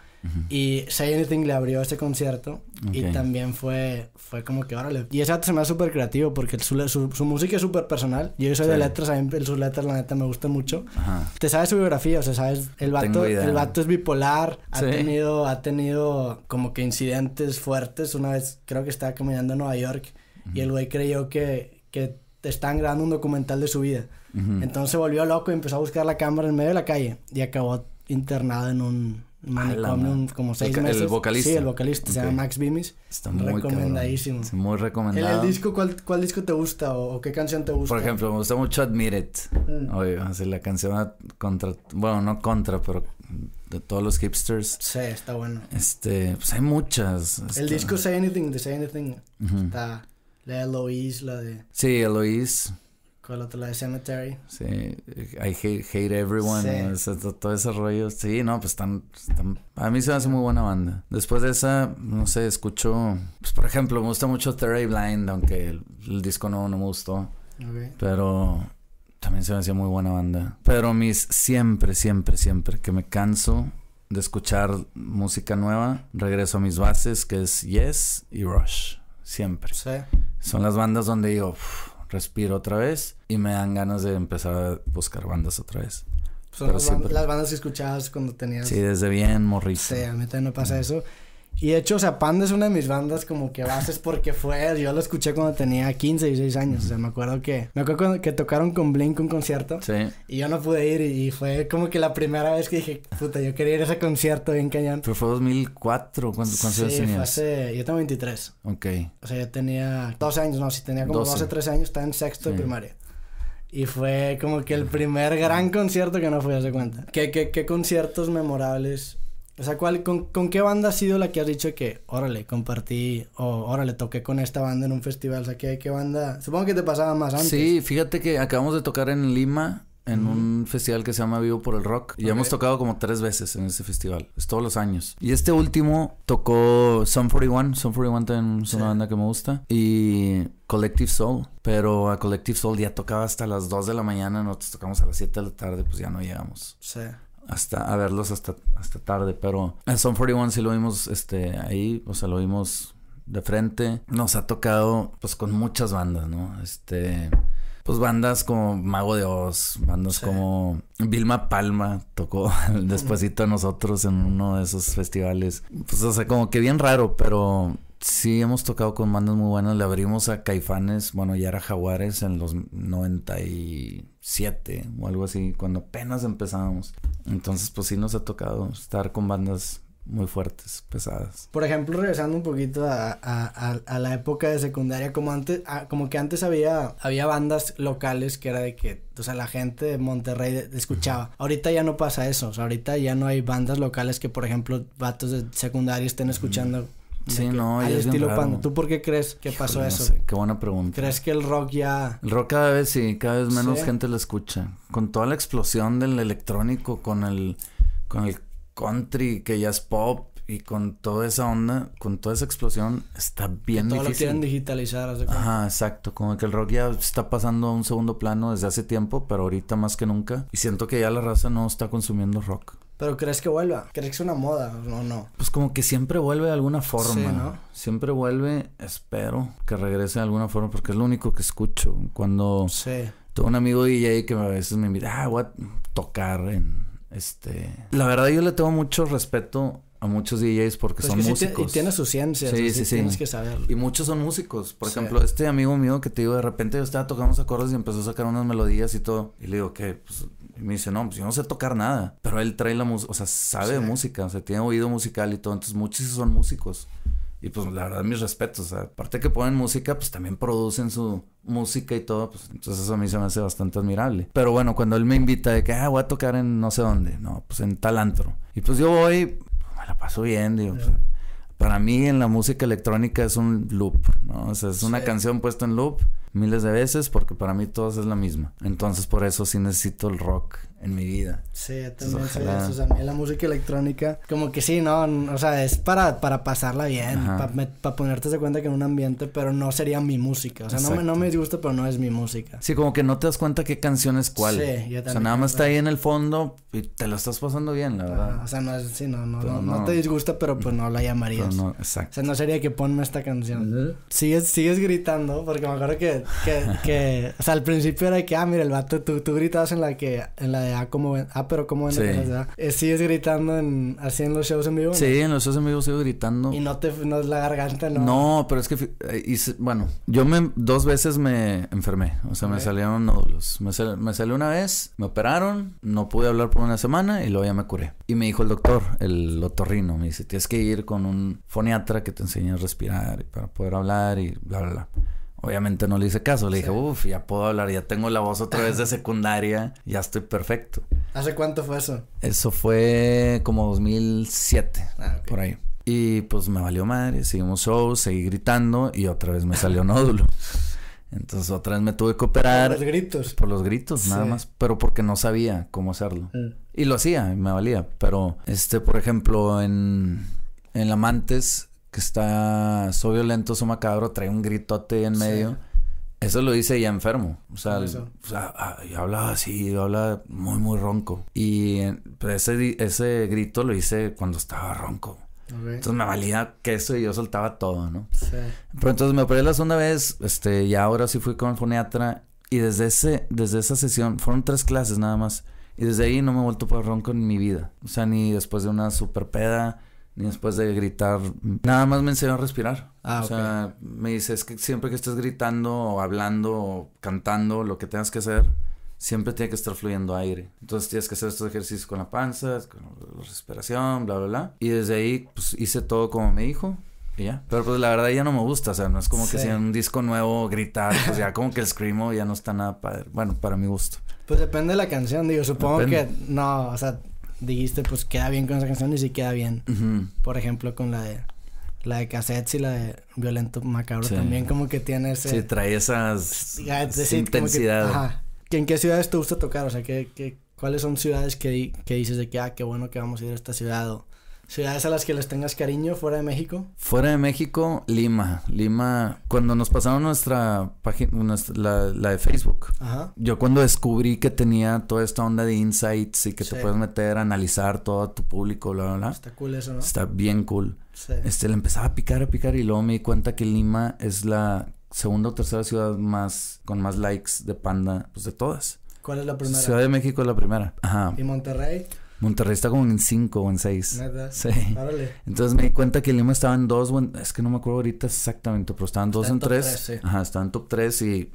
Y Say Anything le abrió ese concierto y Ok. también fue, fue como que órale. Y ese vato se me hace súper creativo porque su, su, su música es súper personal. Yo soy de Sí. letras, a mí sus letras la neta me gustan mucho. Ajá. Te sabes su biografía, o sea, sabes, el vato, el vato es bipolar, ha Sí. tenido, ha tenido como que incidentes fuertes. Una vez creo que estaba caminando en Nueva York y el güey creyó que, que te estaban grabando un documental de su vida. Ujú. Entonces se volvió loco y empezó a buscar la cámara en medio de la calle y acabó internado en un, como seis meses. El vocalista. Sí, el vocalista, se llama Max Bimis. Está muy recomendadísimo. muy recomendado. ¿El, disco, cuál, cuál, disco te gusta o, qué canción te gusta? Por ejemplo, me gusta mucho Admit It. Mm. Oye, así la canción contra, bueno, no contra, pero de todos los hipsters. Sí, está bueno. Este, pues hay muchas. El disco Say Anything, de Say Anything, está la de Eloise, la de... Sí, Eloise. ¿Cuál otra? La de Cemetery. Sí, I hate, hate everyone. Sí. todo ese rollo. Sí, no, pues están, A mí se me hace muy buena banda. Después de esa, no sé, escucho. Pues por ejemplo, me gusta mucho Terry Blind, aunque el, disco no, no me gustó. Pero también se me hacía muy buena banda. Pero mis siempre, siempre, siempre que me canso de escuchar música nueva, regreso a mis bases, que es Yes y Rush. Siempre. Sí. Son las bandas donde digo respiro otra vez y me dan ganas de empezar a buscar bandas otra vez. Son las, bandas que escuchabas cuando tenías... Sí, desde bien morrito. Sí, a mí también me pasa eso. Y de hecho, o sea, Panda es una de mis bandas como que bases porque fue, yo lo escuché cuando tenía 15, 16 años, o sea, me acuerdo que, me acuerdo que tocaron con Blink un concierto. Sí. Y yo no pude ir y, fue como que la primera vez que dije, puta, yo quería ir a ese concierto bien cañón. Pero fue 2004, ¿cuántos, cuántos años tenías? Fue hace, yo tengo 23. Ok. O sea, yo tenía 12 años, no, si tenía como 12, 13 años, estaba en sexto de primaria. Y fue como que el primer gran concierto que no fui a hacer cuenta. ¿Qué, qué, qué conciertos memorables o sea, ¿cuál, con, qué banda ha sido la que has dicho que, órale, compartí o órale, toqué con esta banda en un festival? O sea, ¿qué, qué banda? Supongo que te pasaba más antes. Sí, fíjate que acabamos de tocar en Lima en un festival que se llama Vivo por el Rock. Y hemos tocado como tres veces en ese festival. Es todos los años. Y este último tocó Sun 41. Sun 41 también es una banda que me gusta. Y Collective Soul. Pero a Collective Soul ya tocaba hasta las 2 de la mañana. Nosotros tocamos a las 7 de la tarde. Pues ya no llegamos. Sí hasta a verlos hasta, hasta tarde, pero en Son 41 sí lo vimos este, ahí, o sea, lo vimos de frente. Nos ha tocado pues con muchas bandas, ¿no? Este, pues bandas como Mago de Oz, bandas como Vilma Palma tocó despuesito de nosotros en uno de esos festivales. Pues o sea, como que bien raro, pero Sí, hemos tocado con bandas muy buenas. Le abrimos a Caifanes, bueno, ya era Jaguares en los 97 o algo así, cuando apenas empezábamos. Entonces, pues sí nos ha tocado estar con bandas muy fuertes, pesadas. Por ejemplo, regresando un poquito a, a, la época de secundaria, como antes, como que antes había, había bandas locales que era de que, o sea, la gente de Monterrey escuchaba. Ahorita ya no pasa eso, o sea, ahorita ya no hay bandas locales que, por ejemplo, vatos de secundaria estén escuchando. Sí, no, al estilo Panda. ¿Tú por qué crees que pasó eso? qué buena pregunta. ¿Crees que el rock ya...? El rock cada vez sí, cada vez menos gente lo escucha. Con toda la explosión del electrónico, con el, con el country que ya es pop y con toda esa onda, con toda esa explosión, está bien todo difícil. Todo lo quieren digitalizar. Ajá, exacto. Como que el rock ya está pasando a un segundo plano desde hace tiempo, pero ahorita más que nunca. Y siento que ya la raza no está consumiendo rock. Pero crees que vuelva, crees que es una moda o no, Pues como que siempre vuelve de alguna forma. Sí, ¿no? Siempre vuelve, espero que regrese de alguna forma porque es lo único que escucho. Cuando sí. tengo un amigo DJ que a veces me invita, ah, voy a tocar en este. La verdad yo le tengo mucho respeto a muchos DJs porque pues son músicos. y tiene su ciencia, sí, sí, sí, tienes que saberlo. Y muchos son músicos. Por ejemplo, este amigo mío que te digo, de repente yo estaba tocando unos acordes y empezó a sacar unas melodías y todo. Y le digo, que pues y me dice, no, pues yo no sé tocar nada. Pero él trae la música, o sea, sabe de música, o sea, tiene oído musical y todo. Entonces, muchos son músicos. Y pues la verdad, mis respetos. O sea, aparte que ponen música, pues también producen su música y todo. Pues entonces eso a mí se me hace bastante admirable. Pero bueno, cuando él me invita de que, ah, voy a tocar en no sé dónde. No, pues en tal antro. Y pues yo voy, me la paso bien, digo. Pues, para mí en la música electrónica es un loop, ¿no? O sea, es una canción puesta en loop miles de veces porque para mí todo es la misma. Entonces por eso sí necesito el rock en mi vida. Sí, también sé eso. O sea, a mí la música electrónica, como que sí, ¿no? O sea, es para, para pasarla bien, para ponerte de cuenta que en un ambiente, pero no sería mi música. O sea, no me, no me disgusta, pero no es mi música. Sí, como que no te das cuenta qué canción es cuál. Sí, yo también. O sea, nada más está ahí en el fondo y te lo estás pasando bien, la verdad. o sea, no es, sí, no, no, no, no, te disgusta, pero pues no la llamarías. No, exacto. O sea, no sería que ponme esta canción. Sigues, sigues gritando, porque me acuerdo que, que, que, o sea, al principio era que, ah, mira, el vato, tú, tú gritabas en la que, en la de de ah. Ah, pero ¿cómo ven? Sí. Eh, ¿Sigues gritando en, así en los shows en vivo? Sí, en los shows en vivo sigo gritando. ¿Y no te, no es la garganta, no? No, pero es que, eh, bueno, yo me, dos veces me enfermé. O sea, me salieron nódulos. Me, me salió una vez, me operaron, no pude hablar por una semana y luego ya me curé. Y me dijo el doctor, el otorrino, me dice, tienes que ir con un foniatra que te enseñe a respirar para poder hablar y bla, bla, bla. Obviamente no le hice caso, le dije, uff, ya puedo hablar, ya tengo la voz otra vez de secundaria, ya estoy perfecto. ¿Hace cuánto fue eso? Eso fue como 2007, ah, por ahí. Y pues me valió madre, seguimos shows, seguí gritando y otra vez me salió nódulo. Entonces otra vez me tuve que operar. Por los gritos. Por los gritos, nada más. Pero porque no sabía cómo hacerlo. Mm. Y lo hacía, me valía. Pero, este, por ejemplo, en, en Amantes, que está Soy violento, soy macabro, trae un gritote en medio. Eso lo hice ya enfermo. O sea, o sea ah, yo hablaba así, yo hablaba muy, muy ronco. Y ese, ese grito lo hice cuando estaba ronco. Entonces me valía que eso y yo soltaba todo, ¿no? Sí. Pero entonces me operé la segunda vez, este, y ahora sí fui con el foniatra. Y desde ese, desde esa sesión, fueron tres clases nada más. Y desde ahí no me he vuelto por ronco en mi vida. O sea, ni después de una super peda, ni después de gritar. Nada más me enseñó a respirar. Ah, o sea, me dice, es que siempre que estés gritando o hablando o cantando, lo que tengas que hacer, siempre tiene que estar fluyendo aire. Entonces tienes que hacer estos ejercicios con la panza, con la respiración, bla, bla, bla. Y desde ahí, pues hice todo como me dijo. Y ya. Pero pues la verdad ya no me gusta, o sea, no es como que sea un disco nuevo gritar, pues ya como que el screamo ya no está nada padre. Bueno, para mi gusto. Pues depende de la canción, digo, supongo que no, o sea, dijiste pues queda bien con esa canción y sí queda bien. Por ejemplo, con la de la de cassettes y la de Violento Macabro también como que tiene ese... Sí, trae esas intensidad. ajá. ¿En qué ciudades te gusta tocar? O sea, ¿qué, qué, cuáles son ciudades que, que dices de que, ah, qué bueno que vamos a ir a esta ciudad? O, ¿Ciudades a las que les tengas cariño fuera de México? Fuera de México, Lima. Lima, cuando nos pasaron nuestra página, la, de Facebook. Ajá. Yo cuando descubrí que tenía toda esta onda de insights y que te puedes meter a analizar todo tu público, bla, bla, bla. Está cool eso, ¿no? Está bien cool. Sí. Este, le empezaba a picar, a picar y luego me di cuenta que Lima es la segunda o tercera ciudad más, con más likes de panda, pues de todas. ¿Cuál es la primera? Ciudad de México es la primera. Ajá. ¿Y Monterrey? Monterrey está como en 5 o en 6. Sí. Entonces me di cuenta que Lima estaba en 2 es que no me acuerdo ahorita exactamente, pero estaban 2 en 3. Ajá, estaba en top 3 y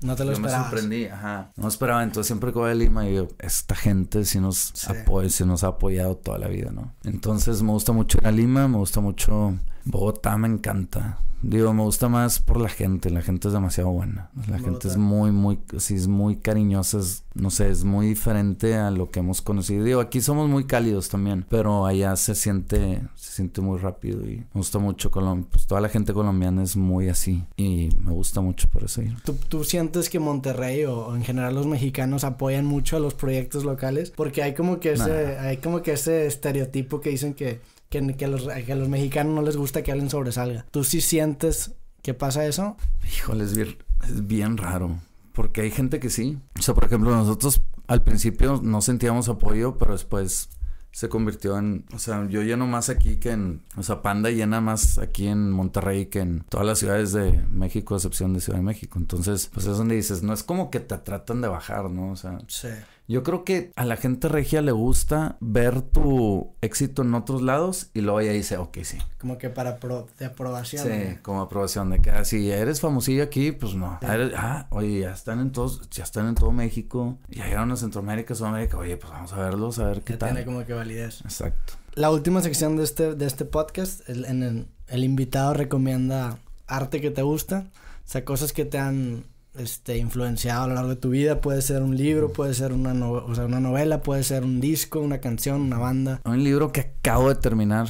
no te lo yo me sorprendí, ajá. No esperaba, entonces siempre que voy a Lima y yo, esta gente sí nos apoya, sí nos ha apoyado toda la vida, ¿no? Entonces me gusta mucho ir a Lima, me gusta mucho Bogotá, me encanta. Digo, me gusta más por la gente, la gente es demasiado buena. La gente es muy, muy, sí, es muy cariñosa, es, no sé, es muy diferente a lo que hemos conocido. Digo, aquí somos muy cálidos también, pero allá se siente, se siente muy rápido y me gusta mucho Colombia. Pues toda la gente colombiana es muy así y me gusta mucho por eso. ¿Tú, ¿Tú, sientes que Monterrey o, en general los mexicanos apoyan mucho a los proyectos locales? Porque hay como que ese, hay como que ese estereotipo que dicen que que, que, a los, que a los mexicanos no les gusta que alguien sobresalga. ¿Tú sí sientes que pasa eso? Híjole, es bien, es bien raro. Porque hay gente que sí. O sea, por ejemplo, nosotros al principio no sentíamos apoyo, pero después se convirtió en, o sea, yo lleno más aquí que en, o sea, Panda llena más aquí en Monterrey que en todas las ciudades de México, a excepción de Ciudad de México. Entonces, pues es donde dices, no es como que te tratan de bajar, ¿no? O sea, sí. Yo creo que a la gente regia le gusta ver tu éxito en otros lados y luego ella dice, ok, sí. Como que para de aprobación. Sí, como aprobación de que ah, si eres famosillo aquí, pues no. Ah, oye, ya están en todos, ya están en todo México, ya llegaron a Centroamérica, Sudamérica, oye, pues vamos a verlos, a ver qué tal. Tiene como que validez. Exacto. La última sección de este, de este podcast, el, en el, el invitado recomienda arte que te gusta, o sea, cosas que te han este, influenciado a lo largo de tu vida. Puede ser un libro, puede ser una, o sea, una novela, puede ser un disco, una canción, una banda. Un libro que acabo de terminar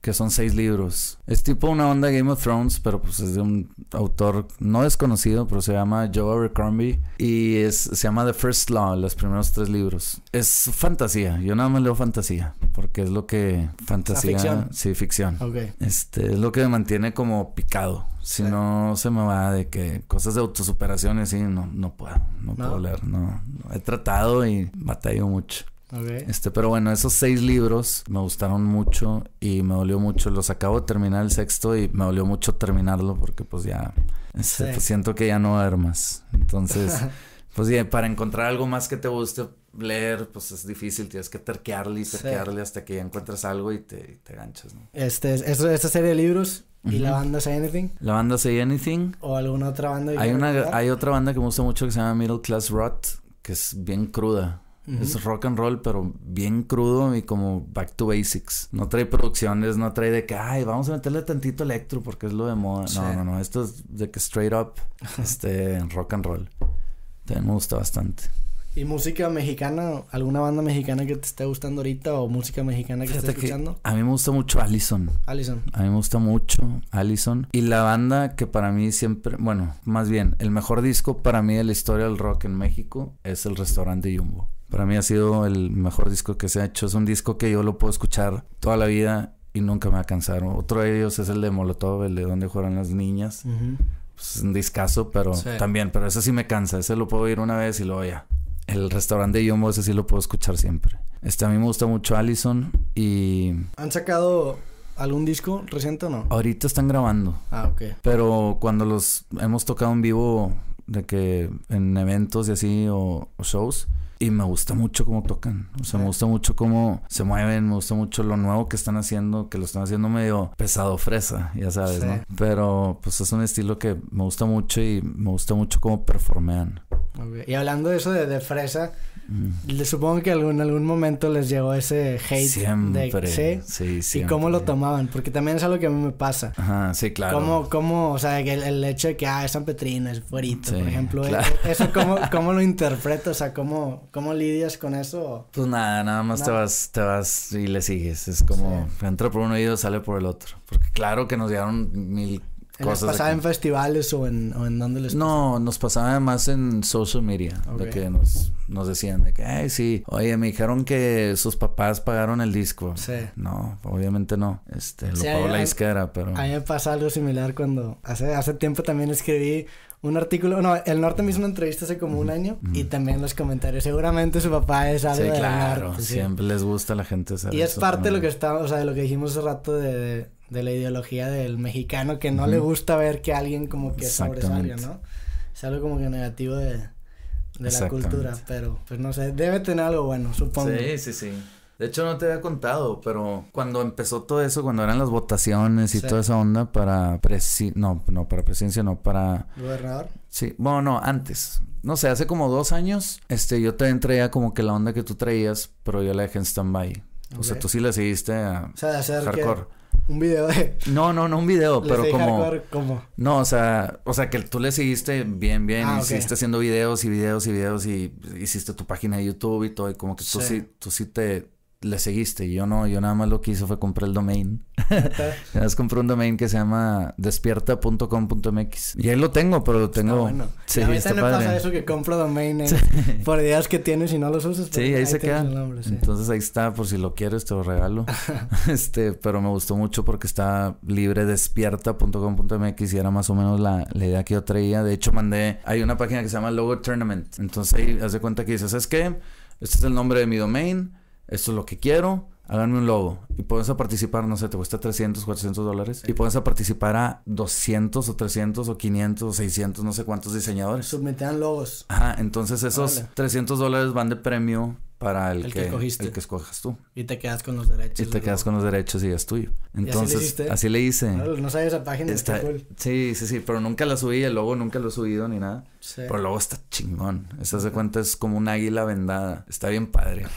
que son seis libros. Es tipo una onda Game of Thrones, pero pues es de un autor no desconocido, pero se llama Joe Abercrombie y es, se llama The First Law, los primeros tres libros. Es fantasía, yo nada más leo fantasía, porque es lo que fantasía, ficción. sí, ficción. Okay. Este es lo que me mantiene como picado. Si no se me va de que cosas de autosuperación y así, no, no puedo, no, no. puedo leer, no, He tratado y batallo mucho. Este, pero bueno, esos seis libros me gustaron mucho y me dolió mucho. Los acabo de terminar el sexto y me dolió mucho terminarlo porque pues ya este, pues, siento que ya no va a haber más. Entonces, Pues sí, para encontrar algo más que te guste leer, pues es difícil, tienes que terquearle y terquearle hasta que ya encuentras algo y te, te ganchas, ¿no? Este, esta serie de libros ¿Y la banda Say Anything? La banda Say Anything. ¿O alguna otra banda? Hay, una, hay otra banda que me gusta mucho que se llama Middle Class Rot, que es bien cruda. Es rock and roll, pero bien crudo y como back to basics. No trae producciones, no trae de que, ay, vamos a meterle tantito electro porque es lo de moda. No, no, no. Esto es de que straight up, este, rock and roll. También me gusta bastante. ¿Y música mexicana? ¿Alguna banda mexicana que te esté gustando ahorita o música mexicana que estés escuchando? a mí me gusta mucho Allison. Allison. A mí me gusta mucho Allison. Y la banda que para mí siempre, bueno, más bien, el mejor disco para mí de la historia del rock en México es El Restaurante Jumbo. Para mí ha sido el mejor disco que se ha hecho. Es un disco que yo lo puedo escuchar toda la vida y nunca me va a cansar. Otro de ellos es el de Molotov, el de Donde Juegan las Niñas. pues es un discazo, pero también, pero ese sí me cansa. Ese lo puedo oír una vez y luego ya el restaurante de Yumbo, ese sí lo puedo escuchar siempre. Este, a mí me gusta mucho Allison y... ¿Han sacado algún disco reciente o no? Ahorita están grabando. Ah, ok. Pero cuando los hemos tocado en vivo, de que en eventos y así, o, shows, y me gusta mucho cómo tocan. O sea, me gusta mucho cómo se mueven, me gusta mucho lo nuevo que están haciendo, que lo están haciendo medio pesado fresa, ya sabes, ¿no? Pero pues es un estilo que me gusta mucho y me gusta mucho cómo performean. Y hablando de eso de, fresa, le supongo que en algún momento les llegó ese hate. Siempre. De, ¿sí? sí, ¿Y cómo lo tomaban? Porque también es algo que a mí me pasa. Ajá, sí, claro. ¿Cómo, cómo o sea, el, el hecho de que, ah, es San Petrino, es fuerito, por ejemplo. Eh, ¿Eso cómo, cómo lo interpretas? O sea, ¿cómo, cómo lidias con eso? Pues nada, nada más te vas te vas y le sigues. Es como, entra por un oído, sale por el otro. Porque claro que nos dieron mil ¿Les pasaba en festivales o en, o en dónde les No, nos pasaba más en social media. De que nos, nos decían de que, ay, sí, oye, me dijeron que sus papás pagaron el disco. Sí. No, obviamente no. Este, lo pagó la izquierda, pero... A mí me pasa algo similar cuando hace, hace tiempo también escribí un artículo, no, el norte una entrevista hace como un año y también los comentarios, seguramente su papá es algo sí, claro, siempre les gusta a la gente saber Y es parte de lo que está, o sea, de lo que dijimos hace rato de, de la ideología del mexicano que no le gusta ver que alguien como que sobresalga, ¿no? Es algo como que negativo de, de la cultura, pero pues no sé, debe tener algo bueno, supongo. Sí, sí, sí. De hecho, no te había contado, pero cuando empezó todo eso, cuando eran las votaciones y toda esa onda para presi... No, no, para presidencia, no, para... ¿Gobernador? Sí, bueno, no, antes. No sé, hace como dos años, este, yo te traía como que la onda que tú traías, pero yo la dejé en stand-by. O sea, tú sí la seguiste a... O sea, de hacer hardcore. Un video de... No, no, no un video, pero como... ¿cómo? No, o sea, o sea que tú le seguiste bien, bien, ah, hiciste haciendo videos y videos y videos y hiciste tu página de YouTube y todo, y como que tú sí, tú sí te le seguiste. Yo no, yo nada más lo que hice fue comprar el domain. Nada más compré un domain que se llama despierta.com.mx. Y ahí lo tengo, pero lo tengo. bueno. Sí, a mí está padre. pasa eso que compro domain por ideas que tienes y no los usas. Sí, ahí, se queda. Entonces ahí está, por si lo quieres, te lo regalo. este, pero me gustó mucho porque está libre despierta.com.mx y era más o menos la, la, idea que yo traía. De hecho, mandé. Hay una página que se llama Logo Tournament. Entonces ahí haz de cuenta que dices, ¿sabes qué? Este es el nombre de mi domain esto es lo que quiero, háganme un logo. Y puedes participar, no sé, te cuesta 300, 400 dólares. Y puedes participar a 200 o 300 o 500 o 600, no sé cuántos diseñadores. Submetean logos. Ajá, entonces esos 300 dólares van de premio para el, que, el que escojas tú. Y te quedas con los derechos. Y te quedas con los derechos y es tuyo. Entonces, así le, hice. No, sabes esa página, está, cool. Sí, sí, sí, pero nunca la subí, el logo nunca lo he subido ni nada. Sí. Pero el logo está chingón. Estás de cuenta, es como un águila vendada. Está bien padre.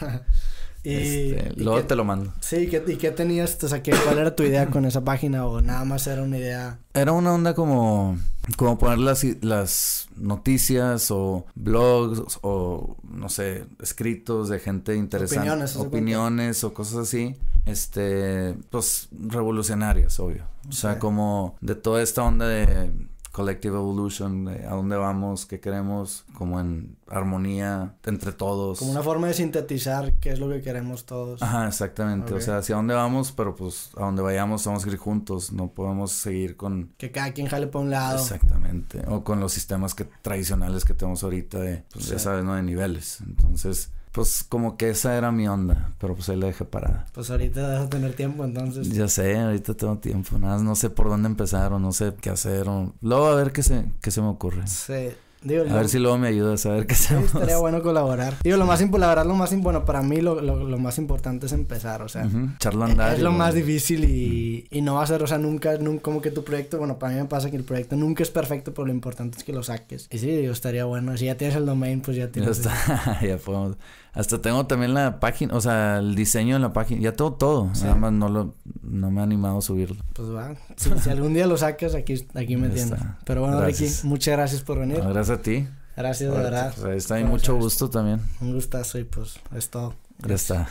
Y, este, luego te lo mando. Sí, ¿y qué tenías? O sea, ¿cuál era tu idea con esa página? ¿O nada más era una idea? Era una onda como, como poner las, las noticias o blogs o, no sé, escritos de gente interesante. Opiniones. Opiniones o cosas así. Este, pues, revolucionarias, obvio. O sea, como de toda esta onda de Collective Evolution, a dónde vamos, qué queremos, como en armonía entre todos. Como una forma de sintetizar qué es lo que queremos todos. Ajá, exactamente. O sea, hacia dónde vamos, pero pues a dónde vayamos vamos a ir juntos. No podemos seguir con... Que cada quien jale para un lado. Exactamente. O con los sistemas que tradicionales que tenemos ahorita de, pues ya sabes, ¿no? De niveles. Entonces pues como que esa era mi onda, pero pues ahí la dejé parada. Pues ahorita vas a tener tiempo entonces. Ya sé, ahorita tengo tiempo, nada más no sé por dónde empezar o no sé qué hacer o luego a ver qué se, qué se me ocurre. Sí. a ver si luego me ayudas a ver qué hacemos. Sí, estaría bueno colaborar. Digo, lo más la verdad, lo más bueno, para mí lo, lo, más importante es empezar, o sea. andar. Es lo más difícil y, y, no va a ser, o sea, nunca, nunca, como que tu proyecto, bueno, para mí me pasa que el proyecto nunca es perfecto, pero lo importante es que lo saques. Y sí, digo, estaría bueno. Si ya tienes el domain, pues ya tienes. Ya está, ya podemos. Hasta tengo también la página, o sea, el diseño en la página, ya todo, todo. Nada más no lo, no me ha animado a subirlo. Pues va, si, algún día lo sacas, aquí, aquí me tienes. Pero bueno, Ricky, muchas gracias por venir. gracias a ti. Gracias, de verdad. Pues, está ahí mucho gusto también. Un gustazo y pues es todo. Gracias.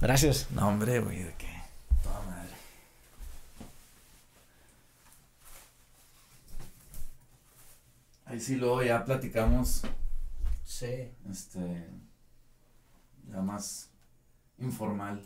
Gracias. No, hombre, güey, ¿de qué? Toda madre. Ahí sí luego ya platicamos. Sí. Este. Ya más informal.